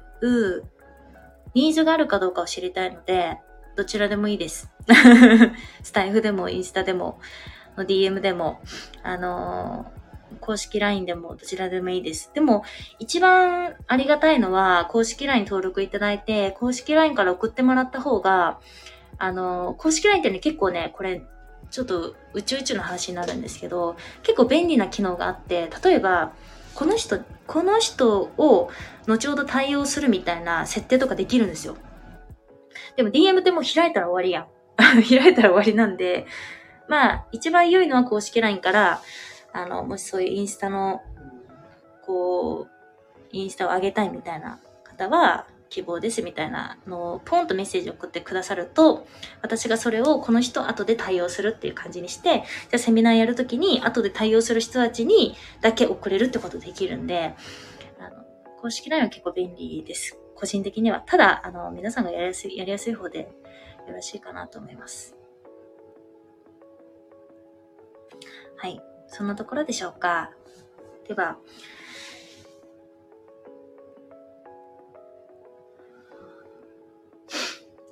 ニーズがあるかどうかを知りたいので、どちらでもいいです。スタイフでもインスタでも、の DM でも、あの公式 LINE でもどちらでもいいです。でも、一番ありがたいのは、公式 LINE 登録いただいて、公式 LINE から送ってもらった方が、あの、公式 LINE ってね、結構ね、これ、ちょっと宇宙宇宙の話になるんですけど、結構便利な機能があって、例えば、この人、この人を後ほど対応するみたいな設定とかできるんですよ。でも DM ってもう開いたら終わりやん。開いたら終わりなんで、まあ、一番良いのは公式 LINE から、あの、もしそういうインスタの、こう、インスタを上げたいみたいな方は、希望ですみたいなのをポンとメッセージを送ってくださると、私がそれをこの人後で対応するっていう感じにして、じゃあセミナーやるときに後で対応する人たちにだけ送れるってことできるんで、あの、公式 LINE は結構便利です。個人的には。ただ、あの、皆さんがやりやすい、やりやすい方でよろしいかなと思います。はい。そんなところでしょうか。では、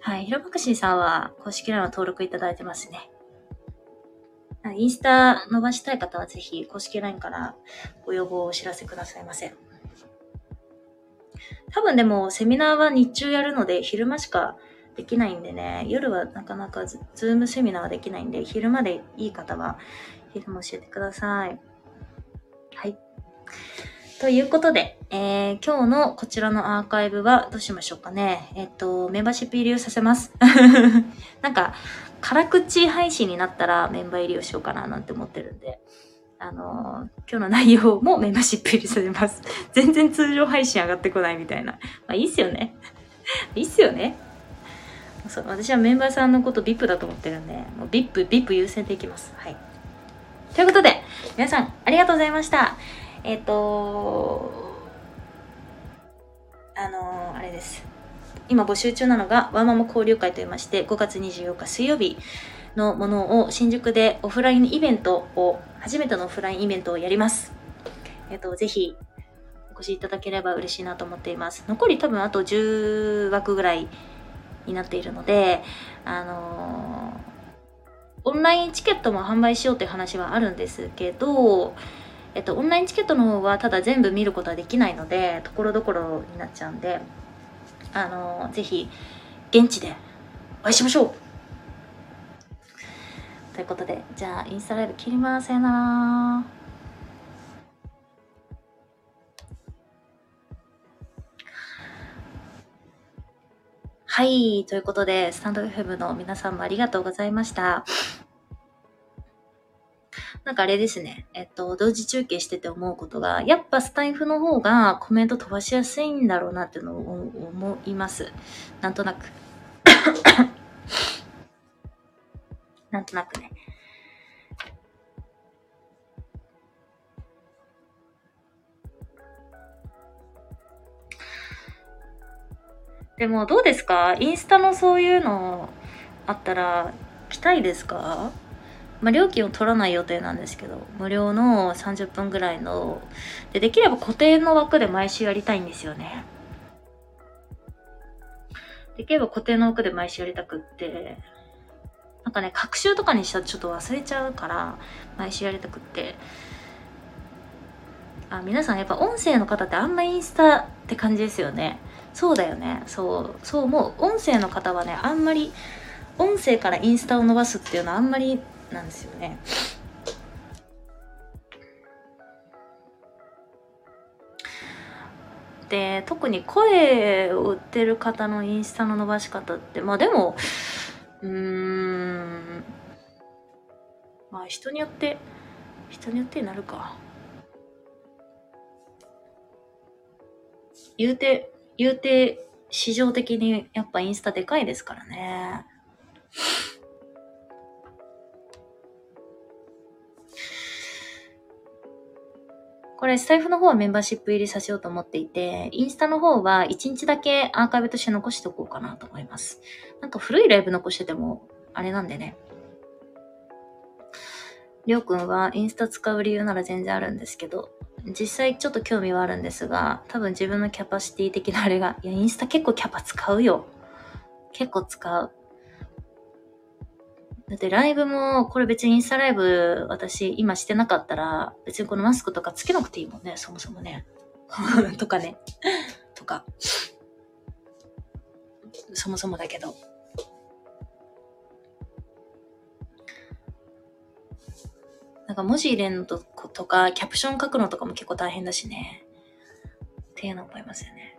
はい、ヒロばクシーさんは公式 LINE を登録いただいてますね。インスタ伸ばしたい方はぜひ公式 LINE からご要望をお知らせくださいませ。多分でもセミナーは日中やるので昼間しかできないんでね、夜はなかなかズームセミナーはできないんで、昼までいい方は昼も教えてください。はい。ということで、えー、今日のこちらのアーカイブはどうしましょうかね。えっと、メンバーシップ入りをさせます。なんか、辛口配信になったらメンバー入りをしようかななんて思ってるんで、あのー、今日の内容もメンバーシップ入りさせます。全然通常配信上がってこないみたいな。まあいいっすよね。いいっすよね。そう私はメンバーさんのこと VIP だと思ってるんで、もう VIP、VIP 優先でいきます。はい。ということで、皆さんありがとうございました。えっ、ー、とあのー、あれです。今募集中なのがワンママ交流会といいまして5月24日水曜日のものを新宿でオフラインイベントを初めてのオフラインイベントをやります。えっ、ー、と、ぜひお越しいただければ嬉しいなと思っています。残り多分あと10枠ぐらいになっているので、あの、オンラインチケットも販売しようという話はあるんですけど、えっと、オンラインチケットの方はただ全部見ることはできないので、ところどころになっちゃうんで、あのぜひ現地でお会いしましょうということでじゃあインスタライブ切りますさよならはい。ということで、スタンド FM の皆さんもありがとうございました。なんかあれですね。えっと、同時中継してて思うことが、やっぱスタイフの方がコメント飛ばしやすいんだろうなっていうのを思います。なんとなく。なんとなくね。でもどうですか？インスタのそういうのあったら来たいですか？まあ、料金を取らない予定なんですけど無料の30分ぐらいのでできれば固定の枠で毎週やりたいんですよね。できれば固定の枠で毎週やりたくってなんかね隔週とかにしたらちょっと忘れちゃうから毎週やりたくって。あ皆さんやっぱ音声の方ってあんまインスタって感じですよね。そうだよね。そうそう思う。音声の方はねあんまり音声からインスタを伸ばすっていうのはあんまりなんですよね。で特に声を売ってる方のインスタの伸ばし方ってまあでもうーんまあ人によって人によってになるか言うて言うて市場的にやっぱインスタでかいですからねこれ、スタイフの方はメンバーシップ入りさせようと思っていて、インスタの方は1日だけアーカイブとして残しておこうかなと思います。なんか古いライブ残してても、あれなんでね。りょうくんはインスタ使う理由なら全然あるんですけど、実際ちょっと興味はあるんですが、多分自分のキャパシティ的なあれが、いや、インスタ結構キャパ使うよ。結構使う。だってライブも、これ別にインスタライブ私今してなかったら、別にこのマスクとかつけなくていいもんね、そもそもね。とかね。とか。そもそもだけど。なんか文字入れるのとか、キャプション書くのとかも結構大変だしね。っていうの思いますよね。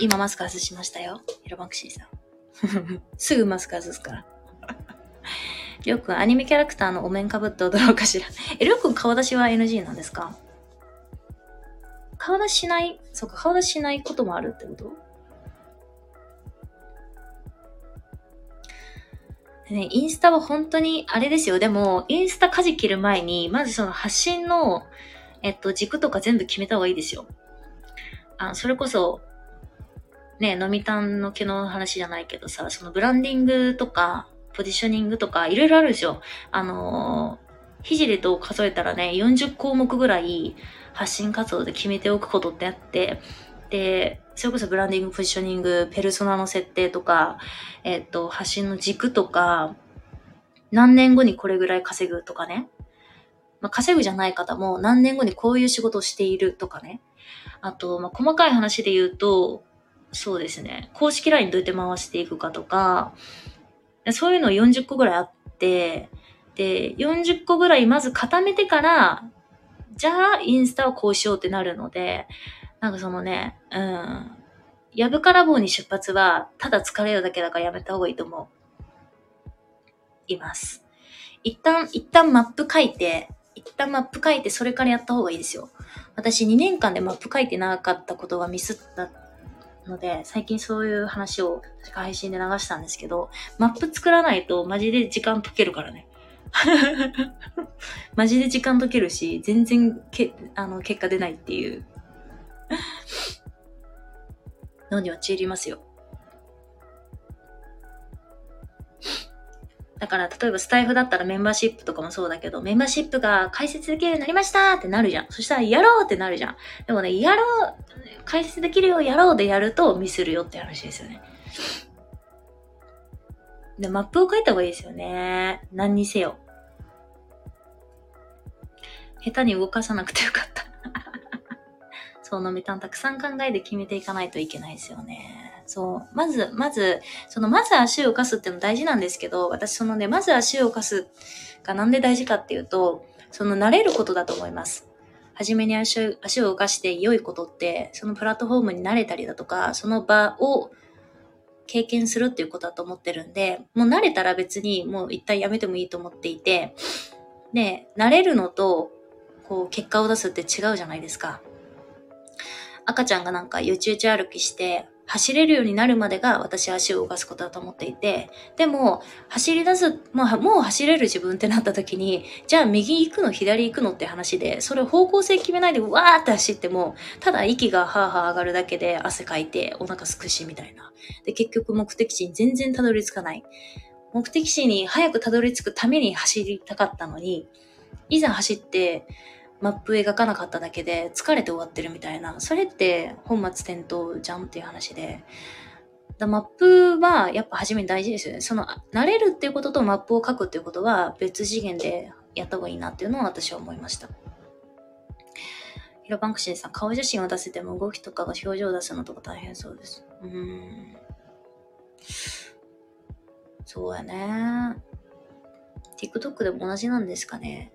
今マスク外しましたよ。ヒロバクシーさん。すぐマスク外すから。りょうくん、アニメキャラクターのお面かぶって踊ろうかしら。え、りょうくん顔出しは NG なんですか？顔出ししない、そうか、顔出ししないこともあるってこと？ね、インスタは本当に、あれですよ。でも、インスタ舵切る前に、まずその発信の、えっと、軸とか全部決めた方がいいですよ。あそれこそ、ね、飲みたんの毛の話じゃないけどさ、そのブランディングとか、ポジショニングとか、いろいろあるでしょ。あのひじりと数えたらね、40項目ぐらい発信活動で決めておくことってあって、で、それこそブランディング、ポジショニング、ペルソナの設定とか、えっ、と、発信の軸とか、何年後にこれぐらい稼ぐとかね。まあ、稼ぐじゃない方も何年後にこういう仕事をしているとかね。あと、まあ、細かい話で言うと、そうですね。公式 LINE どうやって回していくかとか、そういうの40個ぐらいあって、で、40個ぐらいまず固めてから、じゃあインスタをこうしようってなるので、なんかそのね、うん。やぶから棒に出発は、ただ疲れるだけだからやめた方がいいと思う。います。一旦、一旦マップ書いて、一旦マップ書いてそれからやった方がいいですよ。私2年間でマップ書いてなかったことがミスったので、最近そういう話を確か配信で流したんですけど、マップ作らないとマジで時間解けるからね。マジで時間解けるし、全然けあの結果出ないっていう のに陥りますよ。だから、例えばスタイフだったらメンバーシップとかもそうだけど、メンバーシップが解説できるようになりましたってなるじゃん。そしたら、やろうってなるじゃん。でもね、やろう、解説できるようやろうでやるとミスるよって話ですよね。で、マップを書いた方がいいですよね。何にせよ。下手に動かさなくてよかった。そうのみたんたくさん考えて決めていかないといけないですよね。そう。まず、まず、その、まず足を浮かすっての大事なんですけど、私そのね、まず足を浮かすがなんで大事かっていうと、その慣れることだと思います。はじめに足を足を浮かして良いことって、そのプラットフォームに慣れたりだとか、その場を経験するっていうことだと思ってるんで、もう慣れたら別にもう一旦やめてもいいと思っていて、で、慣れるのと、こう、結果を出すって違うじゃないですか。赤ちゃんがなんかよちよち歩きして、走れるようになるまでが私は足を動かすことだと思っていて、でも、走り出す、もう、もう走れる自分ってなった時に、じゃあ右行くの左行くのって話で、それ方向性決めないでわーって走っても、ただ息がハーハー上がるだけで汗かいてお腹すくしみたいな。で、結局目的地に全然たどり着かない。目的地に早くたどり着くために走りたかったのに、いざ走って、マップ描かなかっただけで疲れて終わってるみたいな、それって本末転倒じゃんっていう話で、だマップはやっぱ初めに大事ですよね。その、慣れるっていうこととマップを書くっていうことは別次元でやった方がいいなっていうのを私は思いました。ヒロバンクシーさん、顔写真を出せても動きとかが表情を出すのとか大変そうです。うーん。そうやね。TikTok でも同じなんですかね。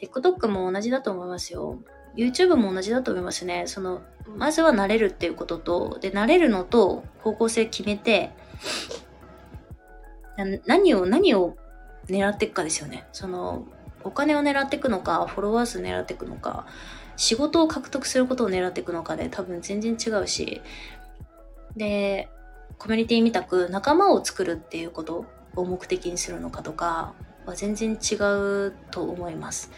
TikTok も同じだと思いますよ。YouTube も同じだと思いますね。その、まずは慣れるっていうことと、で、慣れるのと方向性決めて、何を、何を狙っていくかですよね。その、お金を狙っていくのか、フォロワー数狙っていくのか、仕事を獲得することを狙っていくのかで多分全然違うし、で、コミュニティみたく仲間を作るっていうことを目的にするのかとか、は全然違うと思います。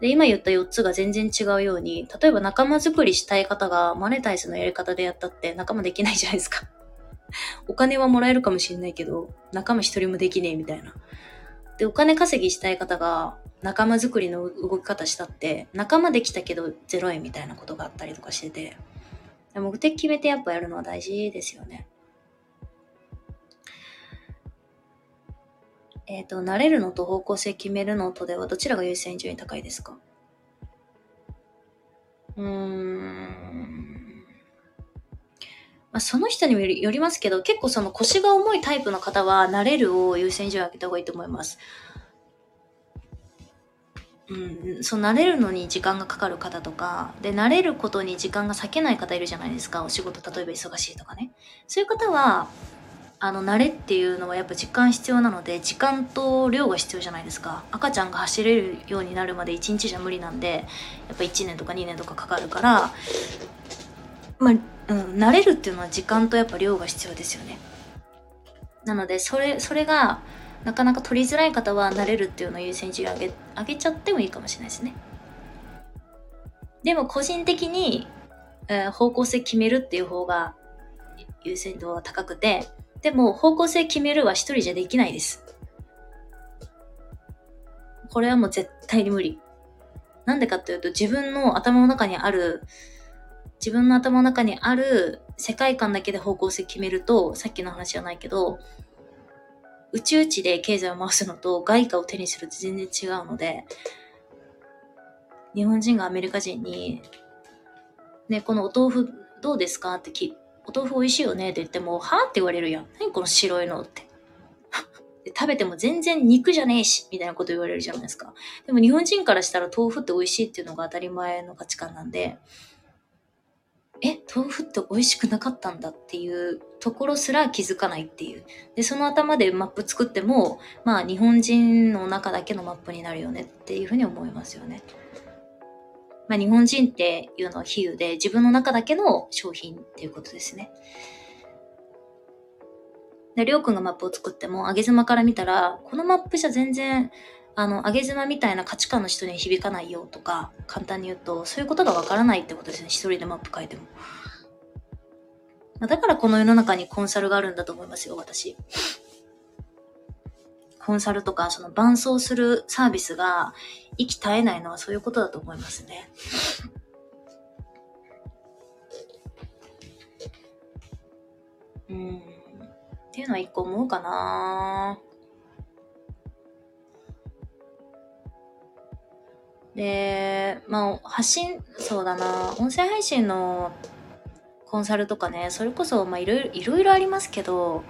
で、今言った4つが全然違うように、例えば仲間作りしたい方がマネタイズのやり方でやったって仲間できないじゃないですか。お金はもらえるかもしれないけど、仲間一人もできねえみたいな。で、お金稼ぎしたい方が仲間作りの動き方したって、仲間できたけど0円みたいなことがあったりとかしてて、目的決めてやっぱやるのは大事ですよね。えっ、ー、と、慣れるのと方向性決めるのとではどちらが優先順位高いですか？うーん。まあ、その人によりますけど、結構その腰が重いタイプの方は、慣れるを優先順位上げた方がいいと思います。うん、そう、慣れるのに時間がかかる方とか、で、慣れることに時間が割けない方いるじゃないですか。お仕事、例えば忙しいとかね。そういう方は、あの慣れっていうのはやっぱ時間必要なので時間と量が必要じゃないですか。赤ちゃんが走れるようになるまで1日じゃ無理なんでやっぱ1年とか2年とかかかるからまあ、うん、慣れるっていうのは時間とやっぱ量が必要ですよね。なのでそれそれがなかなか取りづらい方は慣れるっていうのを優先順位上げ上げちゃってもいいかもしれないですね。でも個人的に、えー、方向性決めるっていう方が優先度は高くてでも方向性決めるは一人じゃできないです。これはもう絶対に無理。なんでかっていうと、自分の頭の中にある、自分の頭の中にある世界観だけで方向性決めると、さっきの話じゃないけど、宇宙値で経済を回すのと外貨を手にすると全然違うので、日本人がアメリカ人に、ね、このお豆腐どうですか？って聞お豆腐美味しいよねって言っても、はって言われるやん。何この白いのって。食べても全然肉じゃねえし、みたいなこと言われるじゃないですか。でも日本人からしたら豆腐って美味しいっていうのが当たり前の価値観なんで、え、豆腐って美味しくなかったんだっていうところすら気づかないっていう。で、その頭でマップ作っても、まあ日本人の中だけのマップになるよねっていうふうに思いますよね。まあ日本人っていうのは比喩で自分の中だけの商品っていうことですね。で、りょうくんがマップを作っても、上げ妻から見たら、このマップじゃ全然、あの、上げ妻みたいな価値観の人に響かないよとか、簡単に言うと、そういうことがわからないってことですね。一人でマップ書いても。だからこの世の中にコンサルがあるんだと思いますよ、私。コンサルとか、その伴走するサービスが息絶えないのはそういうことだと思いますね。うん。っていうのは一個思うかなで、まあ、発信、そうだな、音声配信のコンサルとかね、それこそ、まあ、いろいろ、いろいろありますけど、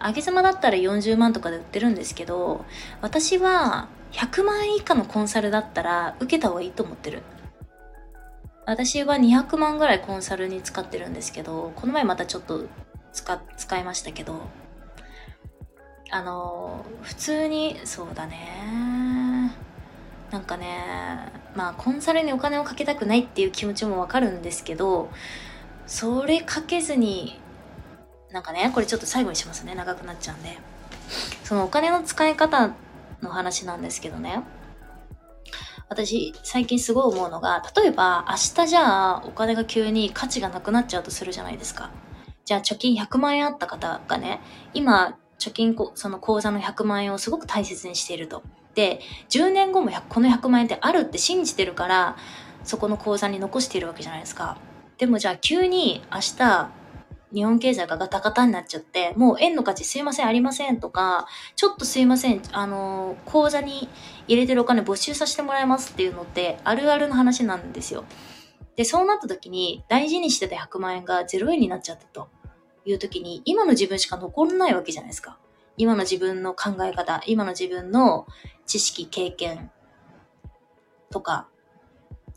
上げ妻だったら40万とかで売ってるんですけど、私は100万円以下のコンサルだったら受けた方がいいと思ってる。私は200万ぐらいコンサルに使ってるんですけど、この前またちょっと使、使いましたけど、あの、普通に、そうだね。なんかね、まあコンサルにお金をかけたくないっていう気持ちもわかるんですけど、それかけずに、なんかね、これちょっと最後にしますね。長くなっちゃうんで。そのお金の使い方の話なんですけどね。私、最近すごい思うのが、例えば明日じゃあお金が急に価値がなくなっちゃうとするじゃないですか。じゃあ貯金100万円あった方がね、今貯金その口座の100万円をすごく大切にしていると。で、10年後もこの100万円ってあるって信じてるから、そこの口座に残しているわけじゃないですか。でもじゃあ急に明日、日本経済がガタガタになっちゃって、もう円の価値すいませんありませんとか、ちょっとすいません、あの、口座に入れてるお金没収させてもらいますっていうのってあるあるの話なんですよ。で、そうなった時に大事にしてた100万円が0円になっちゃったと。いう時に、今の自分しか残らないわけじゃないですか。今の自分の考え方、今の自分の知識、経験とか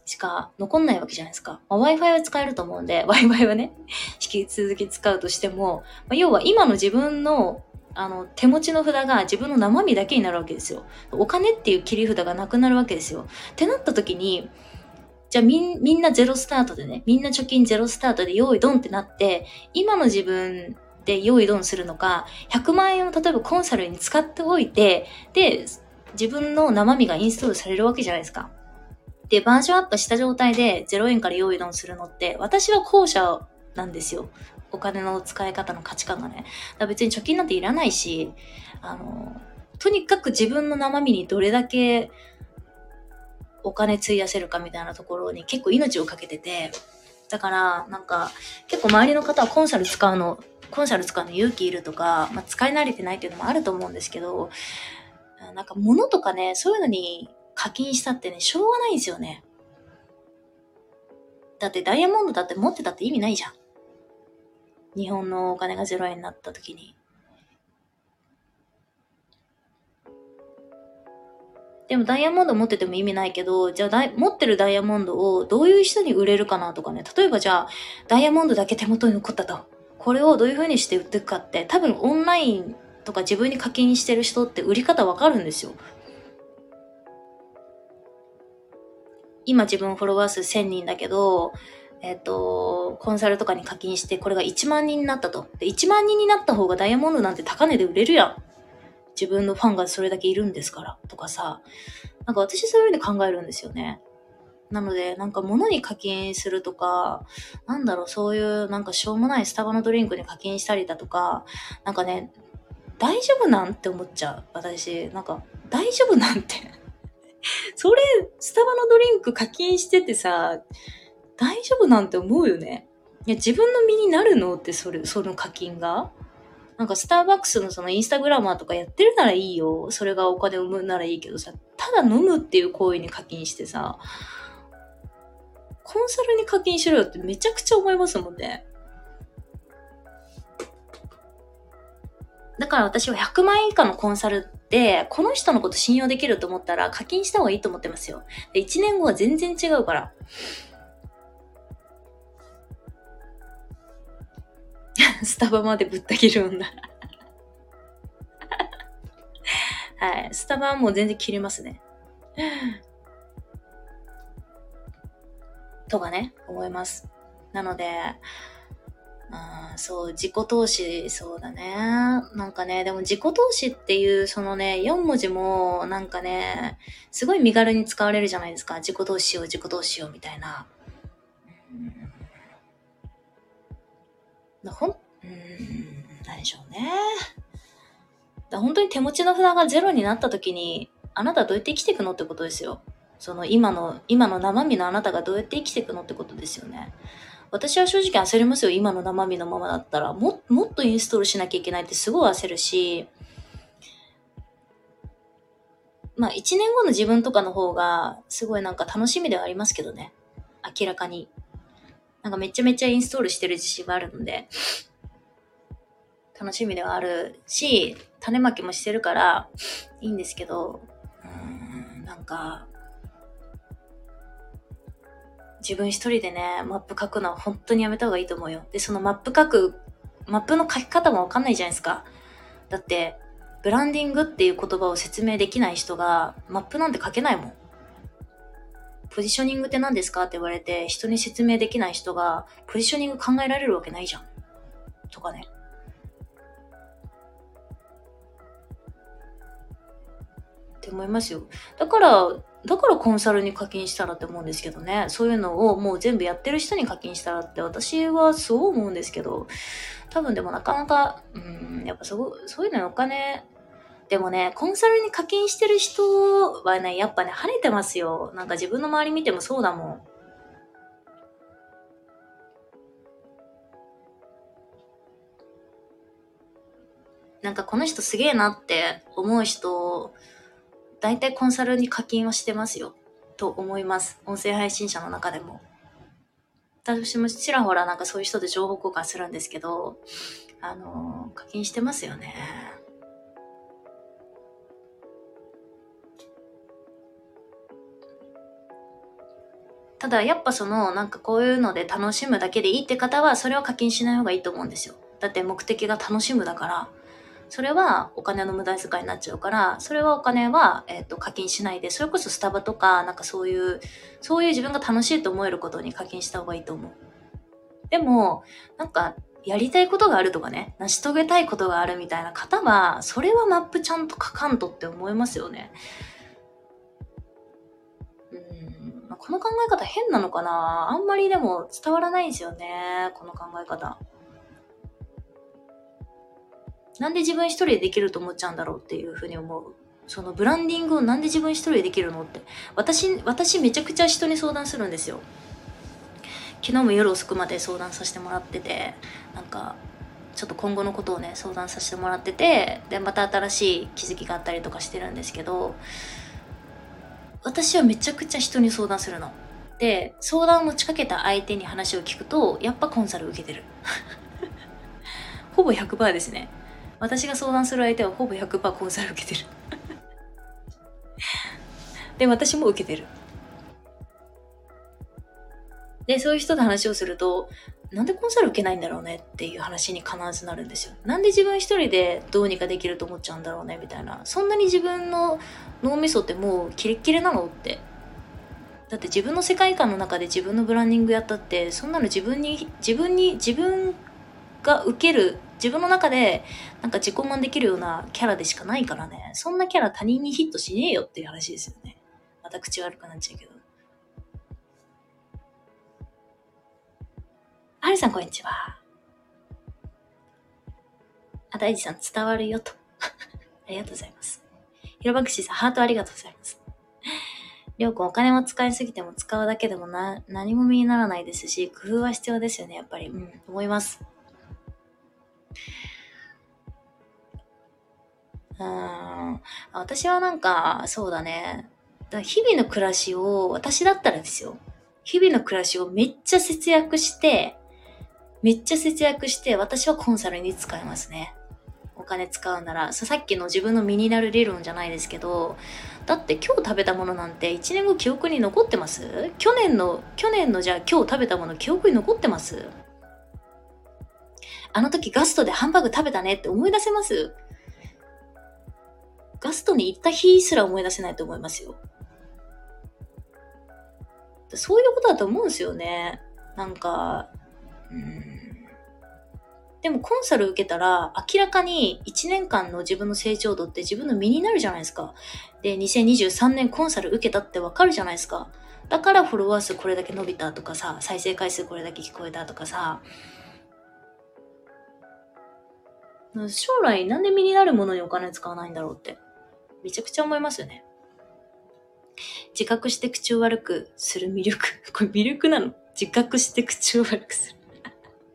しか残んないわけじゃないですか。まあ、Wi-Fi は使えると思うんで、Wi-Fi はね、引き続き使うとしても、まあ、要は今の自分のあの、手持ちの札が自分の生身だけになるわけですよ。お金っていう切り札がなくなるわけですよ。ってなった時に、じゃあみんみんなゼロスタートでね、みんな貯金ゼロスタートで用意ドンってなって、今の自分で用意ドンするのか、100万円を例えばコンサルに使っておいて、で、自分の生身がインストールされるわけじゃないですか。で、バージョンアップした状態で0円から用意ドンするのって、私は後者なんですよ。お金の使い方の価値観がね。だ別に貯金なんていらないし、あの、とにかく自分の生身にどれだけお金費やせるかみたいなところに結構命をかけてて、だから、なんか、結構周りの方はコンサル使うの、コンサル使うの勇気いるとか、まあ、使い慣れてないっていうのもあると思うんですけど、なんか物とかね、そういうのに課金したってね、しょうがないんですよね。だってダイヤモンドだって持ってたって意味ないじゃん。日本のお金が0円になった時に。でもダイヤモンド持ってても意味ないけど、じゃあ持ってるダイヤモンドをどういう人に売れるかなとかね。例えばじゃあ、ダイヤモンドだけ手元に残ったと。これをどういう風にして売っていくかって、多分オンラインとか自分に課金してる人って売り方わかるんですよ。今自分フォロワー数1000人だけど、えっ、と、コンサルとかに課金してこれが1万人になったと。で、1万人になった方がダイヤモンドなんて高値で売れるやん。自分のファンがそれだけいるんですからとかさ、なんか私そういうふうに考えるんですよね。なので、なんか物に課金するとか、なんだろう、そういうなんかしょうもないスタバのドリンクに課金したりだとか、なんかね、大丈夫なんって思っちゃう。私、なんか、大丈夫なんて それ、スタバのドリンク課金しててさ、大丈夫なんて思うよね。いや、自分の身になるのって、それ、その課金がなんかスターバックスのそのインスタグラマーとかやってるならいいよ。それがお金を生むならいいけどさ、ただ飲むっていう行為に課金してさ、コンサルに課金しろよってめちゃくちゃ思いますもんね。だから私は100万円以下のコンサルって、この人のこと信用できると思ったら課金した方がいいと思ってますよ。で、1年後は全然違うから。スタバまでぶった切る女。はい。スタバはもう全然切れますね。とかね、思います。なので、あそう、自己投資、そうだね。なんかね、でも自己投資っていう、そのね、4文字も、なんかね、すごい身軽に使われるじゃないですか。自己投資しよう、自己投資しよう、みたいな。うん、ほん、うん、何でしょうね。だ本当に手持ちの札がゼロになった時に、あなたはどうやって生きていくのってことですよ。その今の、今の生身のあなたがどうやって生きていくのってことですよね。私は正直焦りますよ。今の生身のままだったら。も、もっとインストールしなきゃいけないってすごい焦るし、まあ一年後の自分とかの方がすごいなんか楽しみではありますけどね。明らかに。なんかめちゃめちゃインストールしてる自信があるので、楽しみではあるし、種まきもしてるからいいんですけど、うん、なんか、自分一人でね、マップ書くのは本当にやめた方がいいと思うよ。で、そのマップ書く、マップの書き方もわかんないじゃないですか。だって、ブランディングっていう言葉を説明できない人が、マップなんて書けないもん。ポジショニングって何ですかって言われて、人に説明できない人が、ポジショニング考えられるわけないじゃん。とかね。って思いますよ。だから、だからコンサルに課金したらって思うんですけどね。そういうのをもう全部やってる人に課金したらって私はそう思うんですけど、多分でもなかなか、うん、やっぱそう、そういうのお金、でもね、コンサルに課金してる人はね、やっぱね、跳ねてますよ。なんか自分の周り見てもそうだもん。なんかこの人すげえなって思う人大体コンサルに課金はしてますよ。と思います。音声配信者の中でも。私もちらほらなんかそういう人で情報交換するんですけど、あの、課金してますよね。ただやっぱそのなんかこういうので楽しむだけでいいって方はそれは課金しない方がいいと思うんですよ。だって目的が楽しむだから。それはお金の無駄遣いになっちゃうから、それはお金は、えっ、ー、と、課金しないで、それこそスタバとか、なんかそういう、そういう自分が楽しいと思えることに課金した方がいいと思う。でも、なんか、やりたいことがあるとかね、成し遂げたいことがあるみたいな方は、それはマップちゃんと書かんとって思いますよね。うん、この考え方変なのかな？あんまりでも伝わらないんですよね、この考え方。なんで自分一人でできると思っちゃうんだろうっていうふうに思う。そのブランディングをなんで自分一人でできるのって。私、私めちゃくちゃ人に相談するんですよ。昨日も夜遅くまで相談させてもらってて、なんか、ちょっと今後のことをね、相談させてもらってて、で、また新しい気づきがあったりとかしてるんですけど、私はめちゃくちゃ人に相談するの。で、相談を持ちかけた相手に話を聞くと、やっぱコンサル受けてる。ほぼ100%ですね。私が相談する相手はほぼ100%コンサル受けてる で、私も受けてる。で、そういう人と話をすると、なんでコンサル受けないんだろうね？っていう話に必ずなるんですよ。なんで自分一人でどうにかできると思っちゃうんだろうね？みたいな。そんなに自分の脳みそってもうキレッキレなの？って。だって自分の世界観の中で自分のブランディングやったって、そんなの自分に、自分に、自分が受ける自分の中でなんか自己満できるようなキャラでしかないからね。そんなキャラ他人にヒットしねえよっていう話ですよね。また口悪くなっちゃうけど。はるさんこんにちは。あ、大地さん伝わるよと。ありがとうございます。ひろばくしさんハートありがとうございます。りょうくんお金も使いすぎても使うだけでもな、何も身にならないですし、工夫は必要ですよね、やっぱり。うん、思います。うん。私はなんか、そうだね。だ日々の暮らしを、私だったらですよ。日々の暮らしをめっちゃ節約して、めっちゃ節約して、私はコンサルに使いますね。お金使うなら、さっきの自分の身になる理論じゃないですけど、だって今日食べたものなんて1年後記憶に残ってます？去年の、去年のじゃあ今日食べたもの記憶に残ってます？あの時ガストでハンバーグ食べたねって思い出せます？ガストに行った日すら思い出せないと思いますよ。そういうことだと思うんですよね。なんか、うんでもコンサル受けたら明らかに1年間の自分の成長度って自分の身になるじゃないですか。で、2023年コンサル受けたってわかるじゃないですか。だからフォロワー数これだけ伸びたとかさ、再生回数これだけ聞こえたとかさ、将来なんで身になるものにお金使わないんだろうって、めちゃくちゃ思いますよね。自覚して口を悪くする魅力。これ魅力なの？自覚して口を悪くする。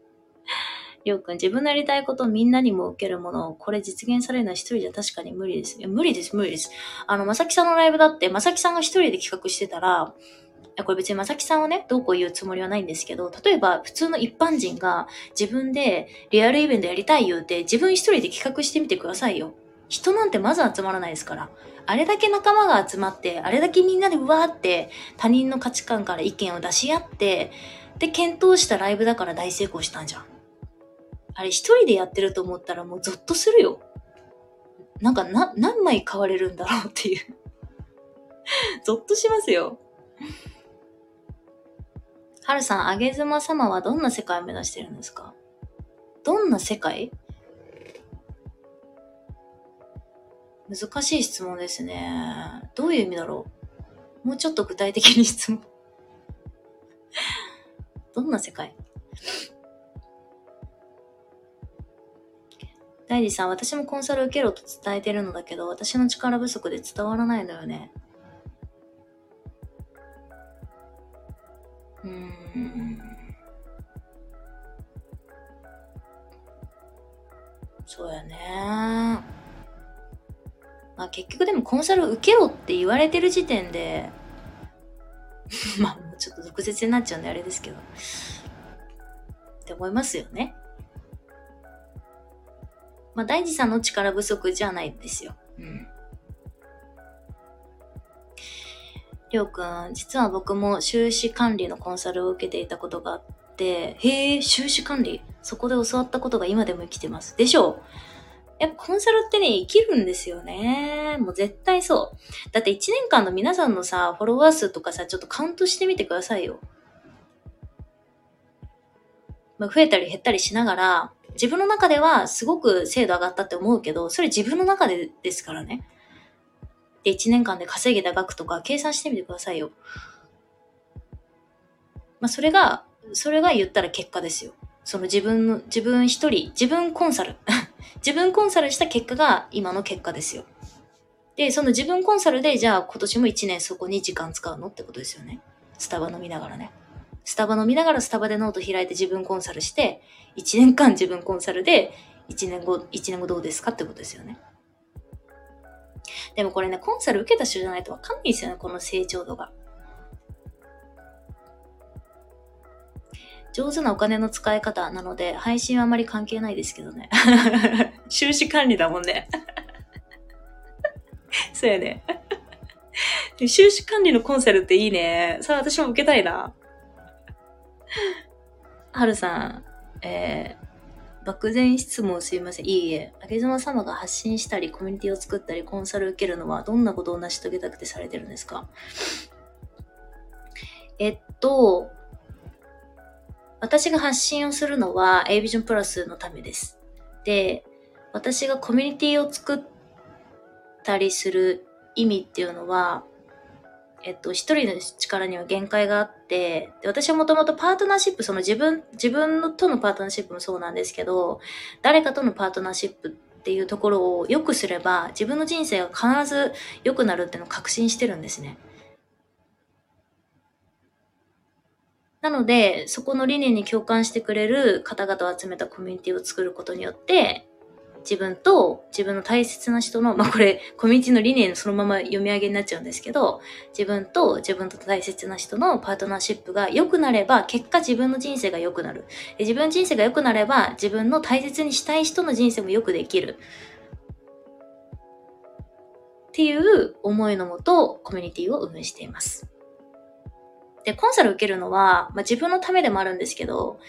りょうくん、自分のやりたいことをみんなにも受けるものを、これ実現されるのは一人じゃ確かに無理です。いや、無理です、無理です。あの、まさきさんのライブだって、まさきさんが一人で企画してたら、これ別にまさきさんをね、どうこう言うつもりはないんですけど、例えば普通の一般人が自分でリアルイベントやりたい言うて、自分一人で企画してみてくださいよ。人なんてまず集まらないですから。あれだけ仲間が集まって、あれだけみんなでうわーって他人の価値観から意見を出し合って、で、検討したライブだから大成功したんじゃん。あれ一人でやってると思ったらもうゾッとするよ。なんかな、何枚買われるんだろうっていうゾッとしますよ。はるさん、あげずま様はどんな世界を目指してるんですか？どんな世界？難しい質問ですね。どういう意味だろう？もうちょっと具体的に質問 どんな世界？大地さん、私もコンサル受けろと伝えてるのだけど、私の力不足で伝わらないのよね。うーん。そうやね。まあ結局でもコンサル受けろって言われてる時点で、まあもうちょっと毒舌になっちゃうんであれですけど。って思いますよね。まあ、大地さんの力不足じゃないですよ。うん。りょうくん、実は僕も収支管理のコンサルを受けていたことがあって、へえ、収支管理そこで教わったことが今でも生きてます。でしょうやっぱコンサルってね、生きるんですよね。もう絶対そう。だって1年間の皆さんのさ、フォロワー数とかさ、ちょっとカウントしてみてくださいよ。まあ、増えたり減ったりしながら、自分の中ではすごく精度上がったって思うけど、それ自分の中でですからね。で、1年間で稼げた額とか計算してみてくださいよ。まあ、それが、それが言ったら結果ですよ。その自分の、自分一人、自分コンサル。自分コンサルした結果が今の結果ですよ。で、その自分コンサルで、じゃあ今年も1年そこに時間使うのってことですよね。スタバ飲みながらね。スタバ飲みながらスタバでノート開いて自分コンサルして、1年間自分コンサルで、1年後、1年後どうですかってことですよね。でもこれね、コンサル受けた人じゃないとわかんないですよね、この成長度が。上手なお金の使い方なので、配信はあまり関係ないですけどね。収支管理だもんね。そうやね。収支管理のコンサルっていいね。さあ、私も受けたいな。はるさん、えー、漠然質問すいません。いいえ。あげずま様が発信したり、コミュニティを作ったり、コンサル受けるのは、どんなことを成し遂げたくてされてるんですか？えっと、私が発信をするのは A ビジョンプラスのためです。で、私がコミュニティを作ったりする意味っていうのは、えっと、一人の力には限界があって、で私はもともとパートナーシップ、その自分、自分のとのパートナーシップもそうなんですけど、誰かとのパートナーシップっていうところを良くすれば、自分の人生が必ず良くなるっていうのを確信してるんですね。なので、そこの理念に共感してくれる方々を集めたコミュニティを作ることによって、自分と自分の大切な人の、まあこれコミュニティの理念そのまま読み上げになっちゃうんですけど、自分と自分と大切な人のパートナーシップが良くなれば、結果自分の人生が良くなる。自分人生が良くなれば、自分の大切にしたい人の人生も良くできる。っていう思いのもと、コミュニティを運営しています。で、コンサル受けるのは、まあ、自分のためでもあるんですけど、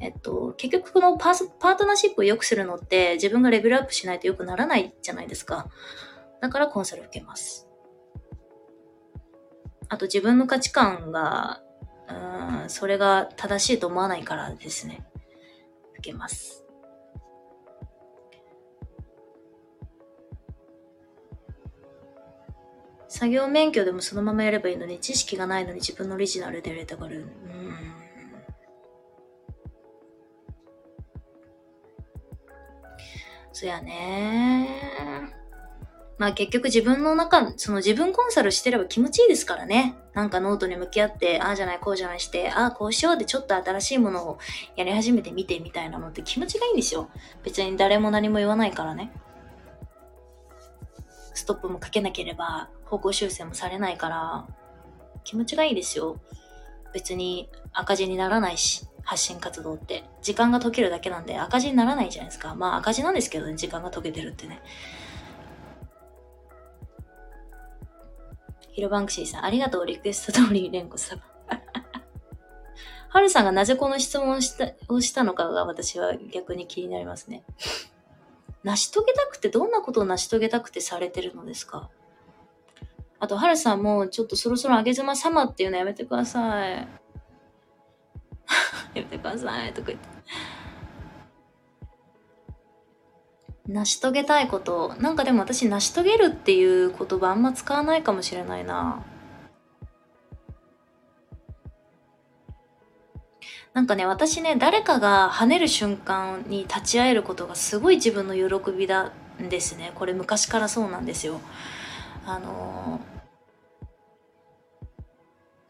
えっと、結局このパーパートナーシップを良くするのって自分がレベルアップしないと良くならないじゃないですか。だからコンサル受けます。あと自分の価値観が、うん、それが正しいと思わないからですね。受けます。作業免許でもそのままやればいいのに、知識がないのに自分のオリジナルでやりたがる。うんそやねまあ結局自分の中、その自分コンサルしてれば気持ちいいですからね。なんかノートに向き合って、ああじゃない、こうじゃないして、ああこうしようでちょっと新しいものをやり始めてみてみたいなのって気持ちがいいんですよ。別に誰も何も言わないからね。ストップもかけなければ方向修正もされないから気持ちがいいですよ。別に赤字にならないし。発信活動って。時間が溶けるだけなんで赤字にならないじゃないですか。まあ赤字なんですけどね、時間が溶けてるってね。ヒロバンクシーさん、ありがとう、リクエスト通り、レンコさん。ハルさんがなぜこの質問をしたをしたのかが私は逆に気になりますね。成し遂げたくて、どんなことを成し遂げたくてされてるのですか？あと、ハルさんも、ちょっとそろそろあげ妻様っていうのやめてください。やめてくださいとか言って。成し遂げたいこと。なんかでも私、成し遂げるっていう言葉あんま使わないかもしれないな。なんかね、私ね、誰かが跳ねる瞬間に立ち会えることがすごい自分の喜びだんですね。これ昔からそうなんですよ。あのー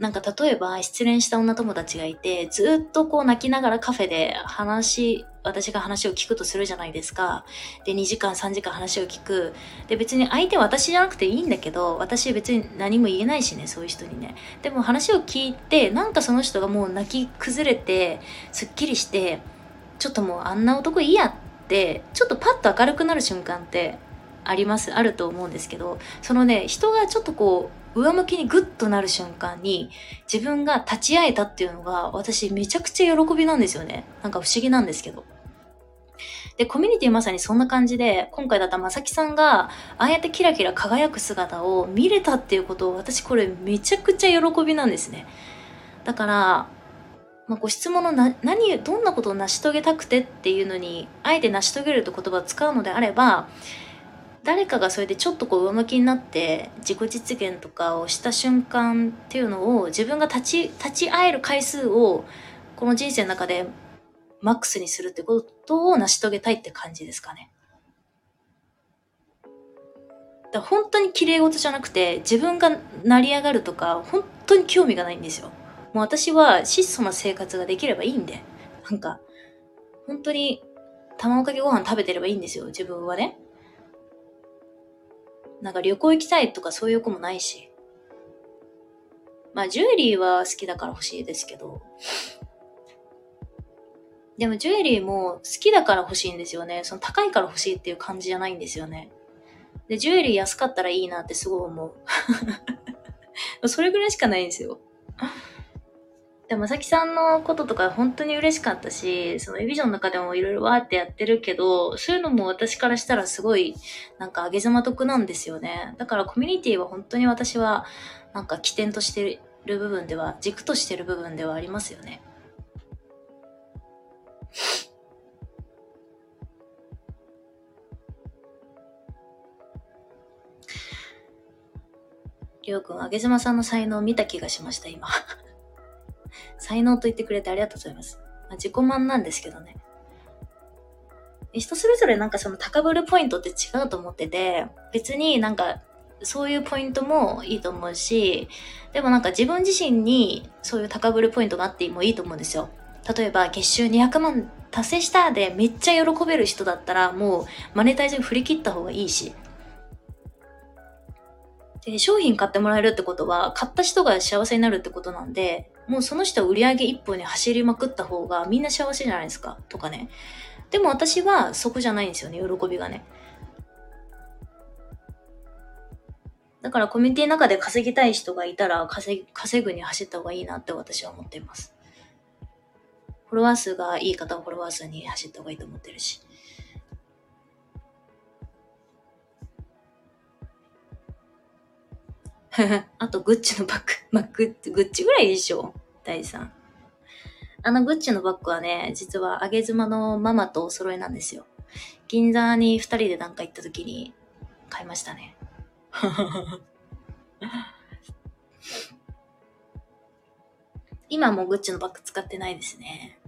なんか例えば失恋した女友達がいて、ずっとこう泣きながらカフェで話、私が話を聞くとするじゃないですか。で、2時間3時間話を聞く。で、別に相手は私じゃなくていいんだけど、私別に何も言えないしね、そういう人にね。でも話を聞いて、なんかその人がもう泣き崩れて、すっきりして、ちょっともうあんな男いいやって、ちょっとパッと明るくなる瞬間ってあります、あると思うんですけど、そのね、人がちょっとこう、上向きにグッとなる瞬間に自分が立ち会えたっていうのが私めちゃくちゃ喜びなんですよね。なんか不思議なんですけど。で、コミュニティまさにそんな感じで、今回だったまさきさんが、ああやってキラキラ輝く姿を見れたっていうことを、私これめちゃくちゃ喜びなんですね。だから、まあ、ご質問のな、何、どんなことを成し遂げたくてっていうのに、あえて成し遂げるって言葉を使うのであれば、誰かがそれでちょっとこう上向きになって自己実現とかをした瞬間っていうのを自分が立ち立ち会える回数をこの人生の中でマックスにするってことを成し遂げたいって感じですかね。だ本当に綺麗事じゃなくて自分が成り上がるとか本当に興味がないんですよ。もう私は質素な生活ができればいいんで。なんか本当に卵かけご飯食べてればいいんですよ自分はね。なんか旅行行きたいとかそういう子もないし。まあ、ジュエリーは好きだから欲しいですけど。でも、ジュエリーも好きだから欲しいんですよね。その高いから欲しいっていう感じじゃないんですよね。で、ジュエリー安かったらいいなってすごい思う。それぐらいしかないんですよ。でも、まさきさんのこととか本当に嬉しかったし、そのエビジョンの中でもいろいろわーってやってるけど、そういうのも私からしたらすごい、なんか上げ妻得なんですよね。だからコミュニティは本当に私は、なんか起点としてる部分では、軸としてる部分ではありますよね。りょうくん、あげずまさんの才能を見た気がしました、今。才能と言ってくれてありがとうございます。まあ、自己満なんですけどね。人それぞれなんかその高ぶるポイントって違うと思ってて、別になんかそういうポイントもいいと思うし、でもなんか自分自身にそういう高ぶるポイントがあってもいいと思うんですよ。例えば月収200万達成したでめっちゃ喜べる人だったらもうマネタイズに振り切った方がいいし。で、商品買ってもらえるってことは買った人が幸せになるってことなんで、もうその人は売り上げ一本に走りまくった方がみんな幸せじゃないですか。とかね。でも私はそこじゃないんですよね、喜びがね。だからコミュニティの中で稼ぎたい人がいたら稼稼ぐに走った方がいいなって私は思っています。フォロワー数がいい方はフォロワー数に走った方がいいと思ってるし。あと、グッチのバッグ。まあ、グッグッチぐらいでしょ第3。あのグッチのバッグはね、実はあげ妻のママとお揃いなんですよ。銀座に二人でなんか行った時に買いましたね。今もグッチのバッグ使ってないですね。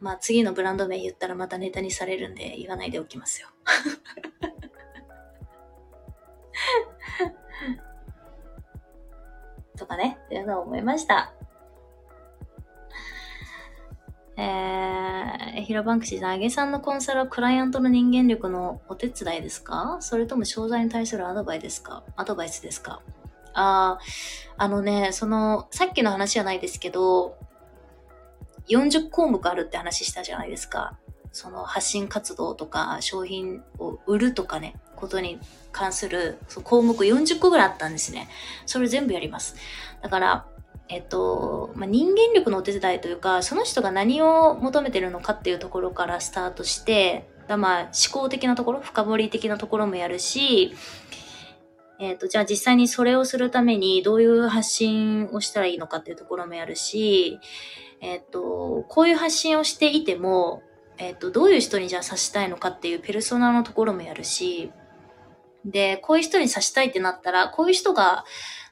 まあ次のブランド名言ったらまたネタにされるんで言わないでおきますよ。とかね、というのを思いました。えー、ヒロバンクシーさん、あげさんのコンサルはクライアントの人間力のお手伝いですか？それとも商材に対するアドバイスですか？アドバイスですか？ああ、あのね、その、さっきの話じゃないですけど、40項目あるって話したじゃないですか。その発信活動とか商品を売るとかね、ことに関する項目40個ぐらいあったんですね。それ全部やります。だから、えっと、まあ、人間力のお手伝いというか、その人が何を求めてるのかっていうところからスタートして、だまあ、思考的なところ、深掘り的なところもやるし、えっ、と、じゃあ実際にそれをするためにどういう発信をしたらいいのかっていうところもやるし、えっ、と、こういう発信をしていても、えっ、と、どういう人にじゃあ指したいのかっていうペルソナのところもやるし、で、こういう人に指したいってなったら、こういう人が、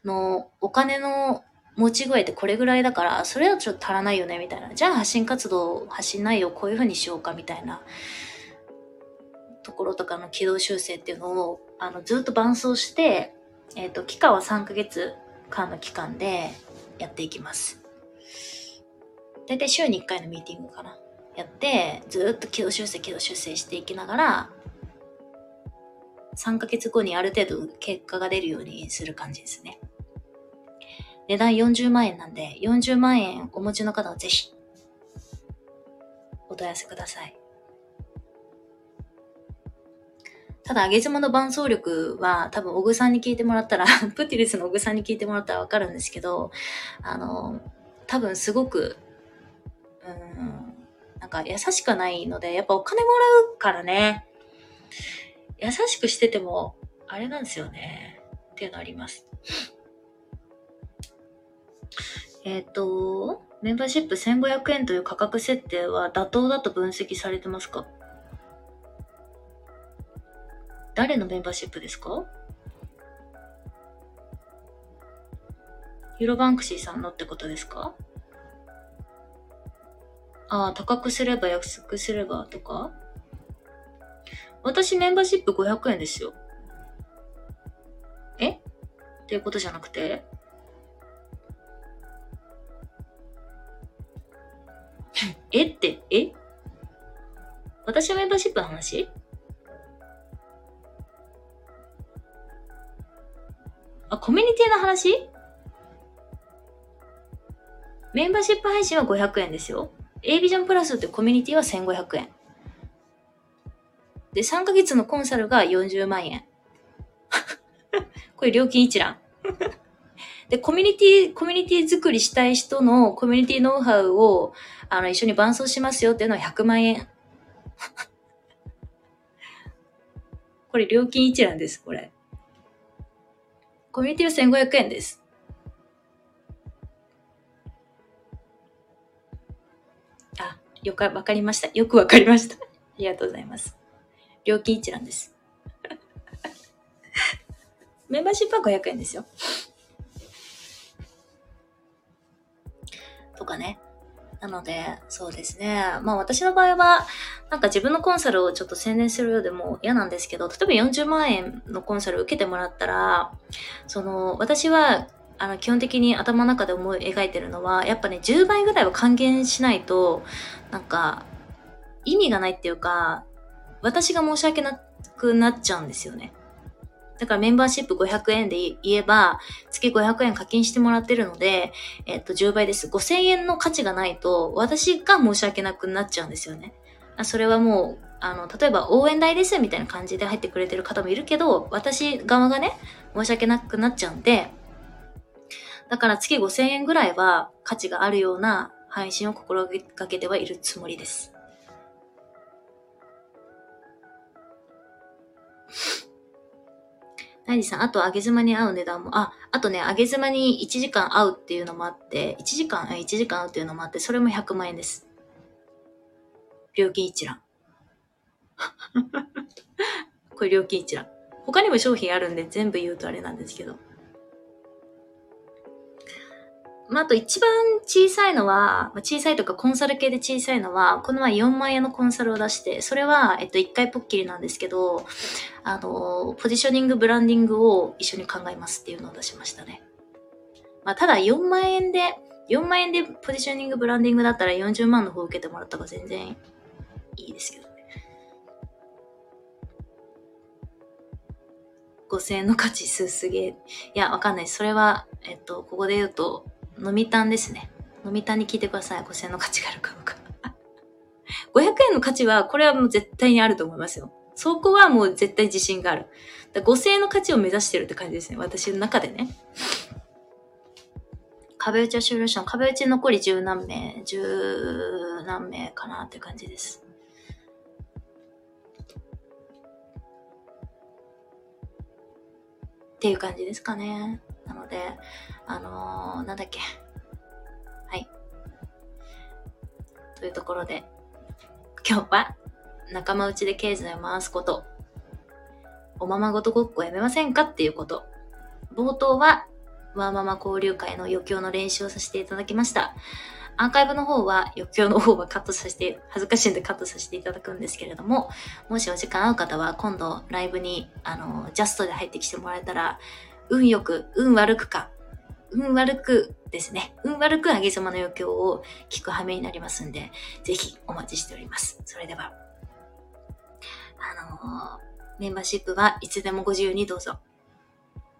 の、お金の持ち具合ってこれぐらいだから、それはちょっと足らないよね、みたいな。じゃあ発信活動、発信内容こういう風にしようか、みたいなところとかの軌道修正っていうのを、あの、ずっと伴走して、えっ、ー、と、期間は3ヶ月間の期間でやっていきます。だいたい週に1回のミーティングかな。やって、ずっと軌道修正、軌道修正していきながら、3ヶ月後にある程度結果が出るようにする感じですね。値段40万円なんで、40万円お持ちの方はぜひ、お問い合わせください。ただ、上げ妻の伴走力は多分、小具さんに聞いてもらったら プティリスの小具さんに聞いてもらったらわかるんですけど、あの、多分すごく、うん、なんか優しくないので、やっぱお金もらうからね、優しくしてても、あれなんですよね。っていうのあります。えっ、ー、と、メンバーシップ1500円という価格設定は妥当だと分析されてますか？誰のメンバーシップですか？ユーロバンクシーさんのってことですか？ああ、高くすれば安くすればとか？私メンバーシップ500円ですよ。え？っていうことじゃなくて？え？って、え？私のメンバーシップの話？あ、コミュニティの話？メンバーシップ配信は500円ですよ。A ビジョンプラスってコミュニティは1500円。で、3ヶ月のコンサルが40万円。これ料金一覧。で、コミュニティ、コミュニティ作りしたい人のコミュニティノウハウを、あの、一緒に伴走しますよっていうのは100万円。これ料金一覧です、これ。コミュニティは1500円です。あ、よくわかりました。よくわかりました。ありがとうございます。料金一覧です。メンバーシップは500円ですよ。とかね。なので、そうですね。まあ私の場合は、なんか自分のコンサルをちょっと宣伝するようでも嫌なんですけど、例えば40万円のコンサルを受けてもらったら、その、私は、あの、基本的に頭の中で思い描いてるのは、やっぱね、10倍ぐらいは還元しないと、なんか、意味がないっていうか、私が申し訳なくなっちゃうんですよね。だからメンバーシップ500円で言えば、月500円課金してもらってるので、えっと、10倍です。5000円の価値がないと、私が申し訳なくなっちゃうんですよね。それはもう、あの、例えば応援代ですみたいな感じで入ってくれてる方もいるけど、私側がね、申し訳なくなっちゃうんで、だから月5000円ぐらいは価値があるような配信を心がけてはいるつもりです。さん、あと、あげ妻に合う値段も、あ、あとね、あげ妻に1時間合うっていうのもあって、1時間、1時間会うっていうのもあって、それも100万円です。料金一覧。これ料金一覧。他にも商品あるんで全部言うとあれなんですけど。まあ、あと一番小さいのは、小さいとかコンサル系で小さいのは、この前4万円のコンサルを出して、それは、えっと、1回ポッキリなんですけど、あの、ポジショニング、ブランディングを一緒に考えますっていうのを出しましたね。まあ、ただ4万円で、4万円でポジショニング、ブランディングだったら40万の方を受けてもらった方が全然いいですけどね。5000円の価値数すげえ。いや、わかんない。それは、えっと、ここで言うと、飲み単ですね。飲み単に聞いてください。5000円の価値があるかどうか。500円の価値は、これはもう絶対にあると思いますよ。そこはもう絶対自信がある。だ5000円の価値を目指してるって感じですね。私の中でね。壁打ちは終了したの。壁打ち残り十何名、十何名かなって感じです。っていう感じですかね。なので、あのー、なんだっけ。はい。というところで、今日は仲間内で経済を回すこと、おままごとごっこやめませんかっていうこと。冒頭は、ワーママ交流会の余興の練習をさせていただきました。アーカイブの方は、余興の方はカットさせて、恥ずかしいんでカットさせていただくんですけれども、もしお時間合う方は、今度ライブに、あの、ジャストで入ってきてもらえたら、運よく、運悪くか、運悪くですね、運悪くあげ様の余興を聞く羽目になりますんで、ぜひお待ちしております。それでは、あのー、メンバーシップはいつでもご自由にどうぞ。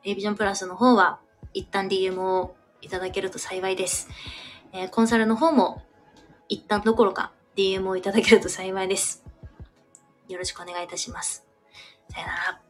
A ビジョンプラスの方は、一旦 DM をいただけると幸いです。えー、コンサルの方も、一旦どころか DM をいただけると幸いです。よろしくお願いいたします。さよなら。